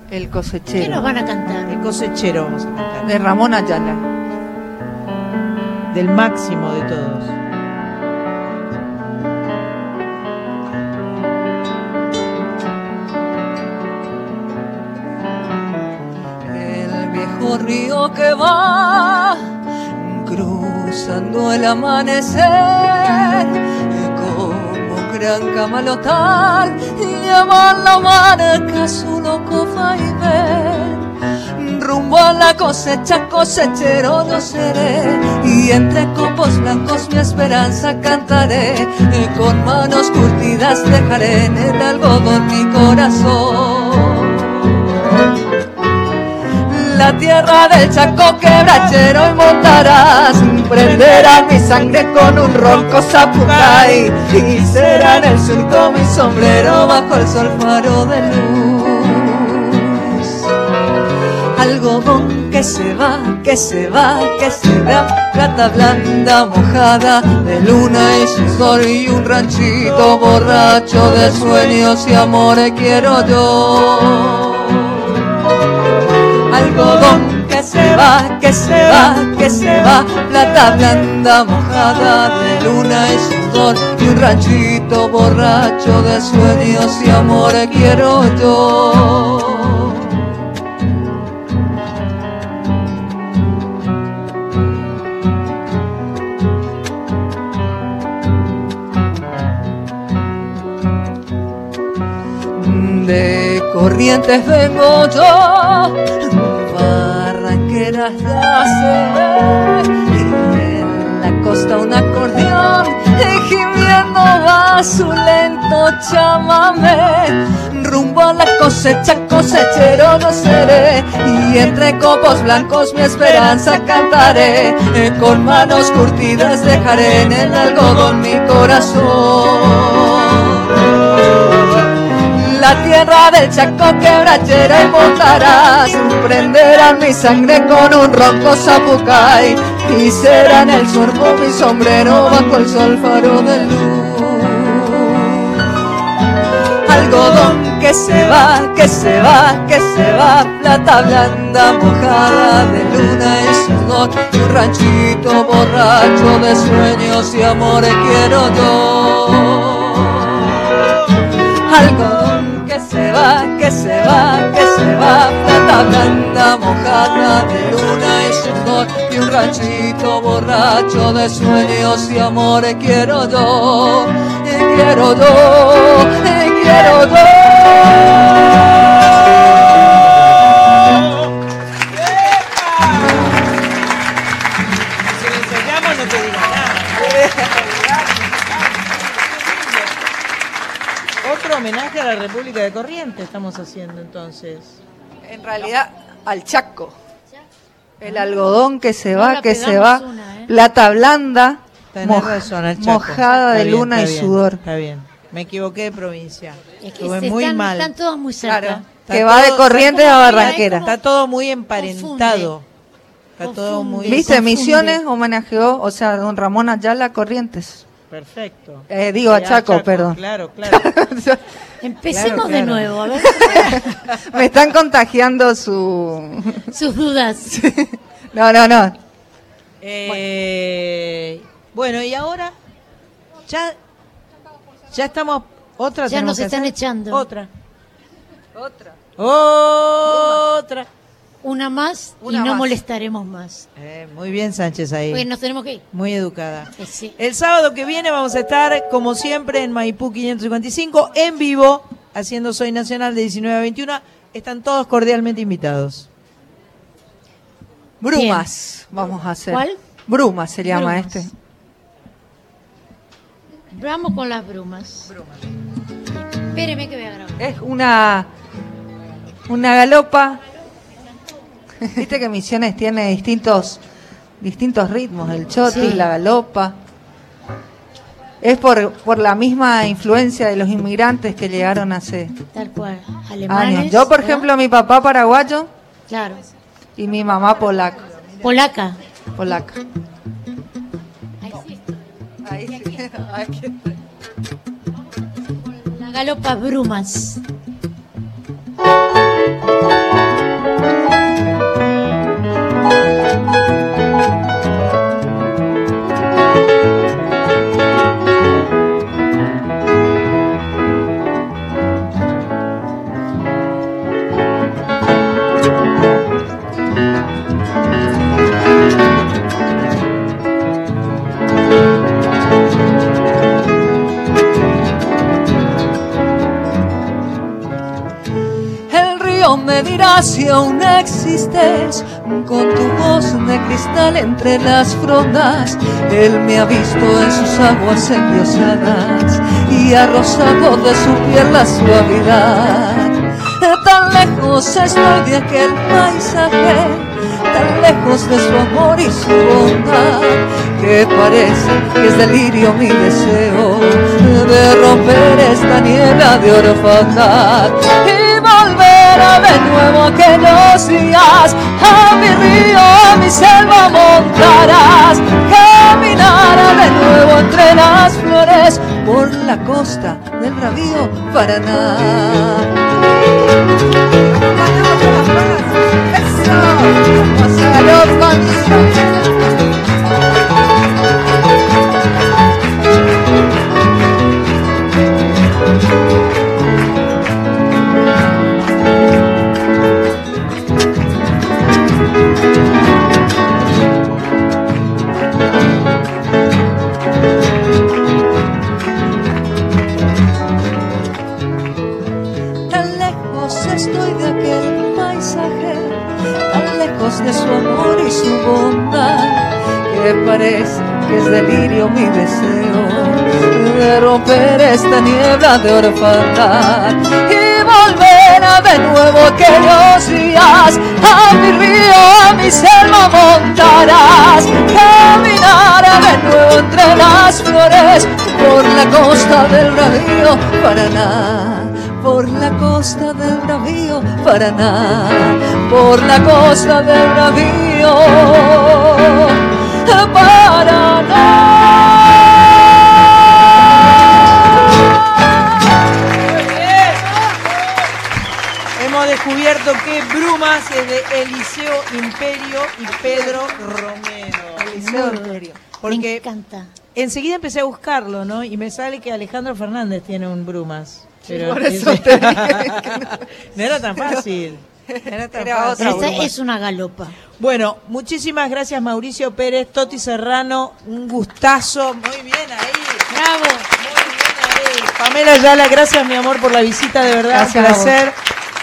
El ¿Qué cosechero. nos van a cantar? El cosechero vamos a cantar. De Ramón Ayala. Del máximo de todos. El viejo río que va cruzando el amanecer gran camalotal lleva la marca su loco vaivén. Rumbo a la cosecha cosechero yo seré y entre copos blancos mi esperanza cantaré. Con manos curtidas dejaré en el algodón mi corazón la tierra del Chaco quebrachero y montarás. Prenderán mi sangre con un ronco zapucay y será en el surco mi sombrero bajo el sol faro de luz. Algodón que se va, que se va, que se va, plata blanda mojada de luna y sudor y un ranchito borracho de sueños y amores quiero yo algodón que se va, que se va, que se va, plata blanda mojada de luna y sudor y un ranchito borracho de sueños y amores quiero yo. De corrientes vengo yo, barranqueras y en la costa un acordeón, y gimiendo va su lento chamamé, rumbo a la cosecha, cosechero no seré, y entre copos blancos mi esperanza cantaré, eh, con manos curtidas dejaré en el algodón mi corazón la tierra del Chaco quebrachera y montarás. Prenderán mi sangre con un ronco zapucay y será en el surco mi sombrero bajo el sol faro de luz. Algodón que se va, que se va, que se va plata blanda mojada de luna y sudor y un ranchito borracho de sueños y amores quiero yo. Algodón que se va, que se va, que se va, plata blanda mojada de luna y sudor y un ranchito borracho de sueños y amores quiero yo, quiero yo, y quiero yo. La República de Corrientes estamos haciendo entonces. En realidad, al Chaco. El algodón que se No va, que se va, una, ¿eh? plata blanda, moj- razón, al Chaco. mojada Está de bien, luna y bien, sudor. Está bien. Me equivoqué de provincia. Es que Estuve se muy están, mal. están todos muy cerca. Está Que va de todo- Corrientes a Barranquera. Está todo muy emparentado. Está todo muy. ¿Viste? confunde. Misiones homenajeó, o sea, don Ramón Ayala Corrientes. Perfecto. Eh, digo a Chaco, perdón. Claro, claro. Empecemos Claro, de nuevo, a ver. Me están contagiando su... Sus dudas. No, no, no. Eh, bueno, y ahora ya ya estamos otra Ya nos están hacer. echando. Otra. Otra. Otra. Una más Una y no más. molestaremos más. Eh, muy bien, Sánchez ahí. Porque nos tenemos que ir. Muy educada. Sí. El sábado que viene vamos a estar, como siempre, en Maipú 555, en vivo, haciendo Soy Nacional de 19 a 21. Están todos cordialmente invitados. Brumas vamos a hacer. ¿Cuál? Brumas se llama Brumas. este. Vamos con las brumas. Espéreme que voy a grabar. Es una una galopa. Viste que Misiones tiene distintos distintos ritmos, el choti, Sí. la galopa. Es por, por la misma influencia de los inmigrantes que llegaron hace Tal cual. Alemanes. años. Yo, por ¿verdad? ejemplo, mi papá paraguayo Claro. y mi mamá polaca. Polaca. Polaca. Ahí sí. La galopa brumas. Me dirá si aún existes con tu voz de cristal entre las frondas. Él me ha visto en sus aguas endiosadas y ha rozado de su piel la suavidad. Tan lejos estoy de aquel paisaje, tan lejos de su amor y su bondad, que parece que es delirio mi deseo de romper esta niebla de orfandad y volver a de nuevo A mi río, a mi selva montarás, caminará de nuevo entre las flores por la costa del bravío Paraná. Que parece que es delirio mi deseo de romper esta niebla de orfandad y volver a de nuevo aquellos días. A mi río, a mi selva montarás, caminará de nuevo entre las flores por la costa del río Paraná por la costa del bravío Paraná, por la costa del bravío Hemos descubierto que Brumas es de Eliseo Imperio y Pedro Romero. Eliseo Imperio. Me Porque encanta. enseguida empecé a buscarlo, ¿no? Y me sale que Alejandro Fernández tiene un Brumas. Sí, por eso ese- te dije que no. no era tan fácil. No era tan Era fácil. otra Esa es una galopa. Bueno, muchísimas gracias Mauricio Pérez, Toti Serrano, un gustazo. Muy bien ahí. Bravo. Pamela Ayala, gracias mi amor por la visita, de verdad, Gracias un placer.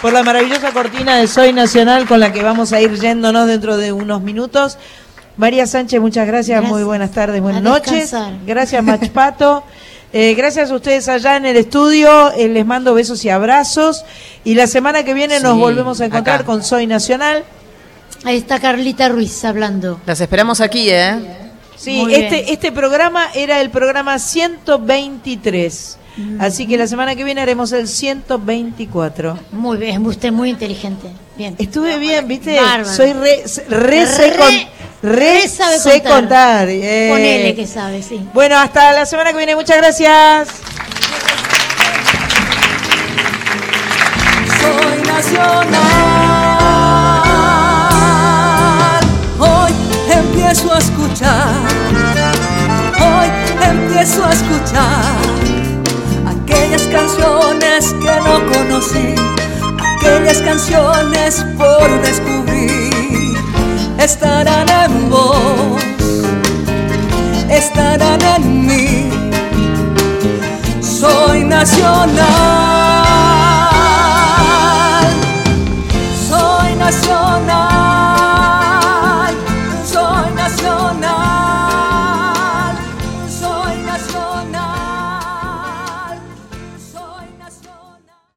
Por la maravillosa cortina de Soy Nacional con la que vamos a ir yéndonos dentro de unos minutos. María Sánchez, muchas gracias, Gracias. muy buenas tardes, buenas A noches. descansar. Gracias Machpato. Eh, gracias a ustedes allá en el estudio, eh, les mando besos y abrazos. Y la semana que viene nos volvemos a encontrar acá. con Soy Nacional. Ahí está Carlita Ruiz hablando. Las esperamos aquí, ¿eh? Sí, Muy este, bien. este programa era el programa 123. Así que la semana que viene haremos el 124. Muy bien, usted muy inteligente. Bien. Estuve bien, ¿viste? Bárbaro. Soy re, re, sé Re- con- re re sabe sé contar. contar. eh. Ponele que sabe, sí. Bueno, hasta la semana que viene. Muchas gracias. soy nacional. Hoy empiezo a escuchar, hoy empiezo a escuchar aquellas canciones que no conocí, aquellas canciones por descubrir. Estarán en vos, estarán en mí. Soy nacional.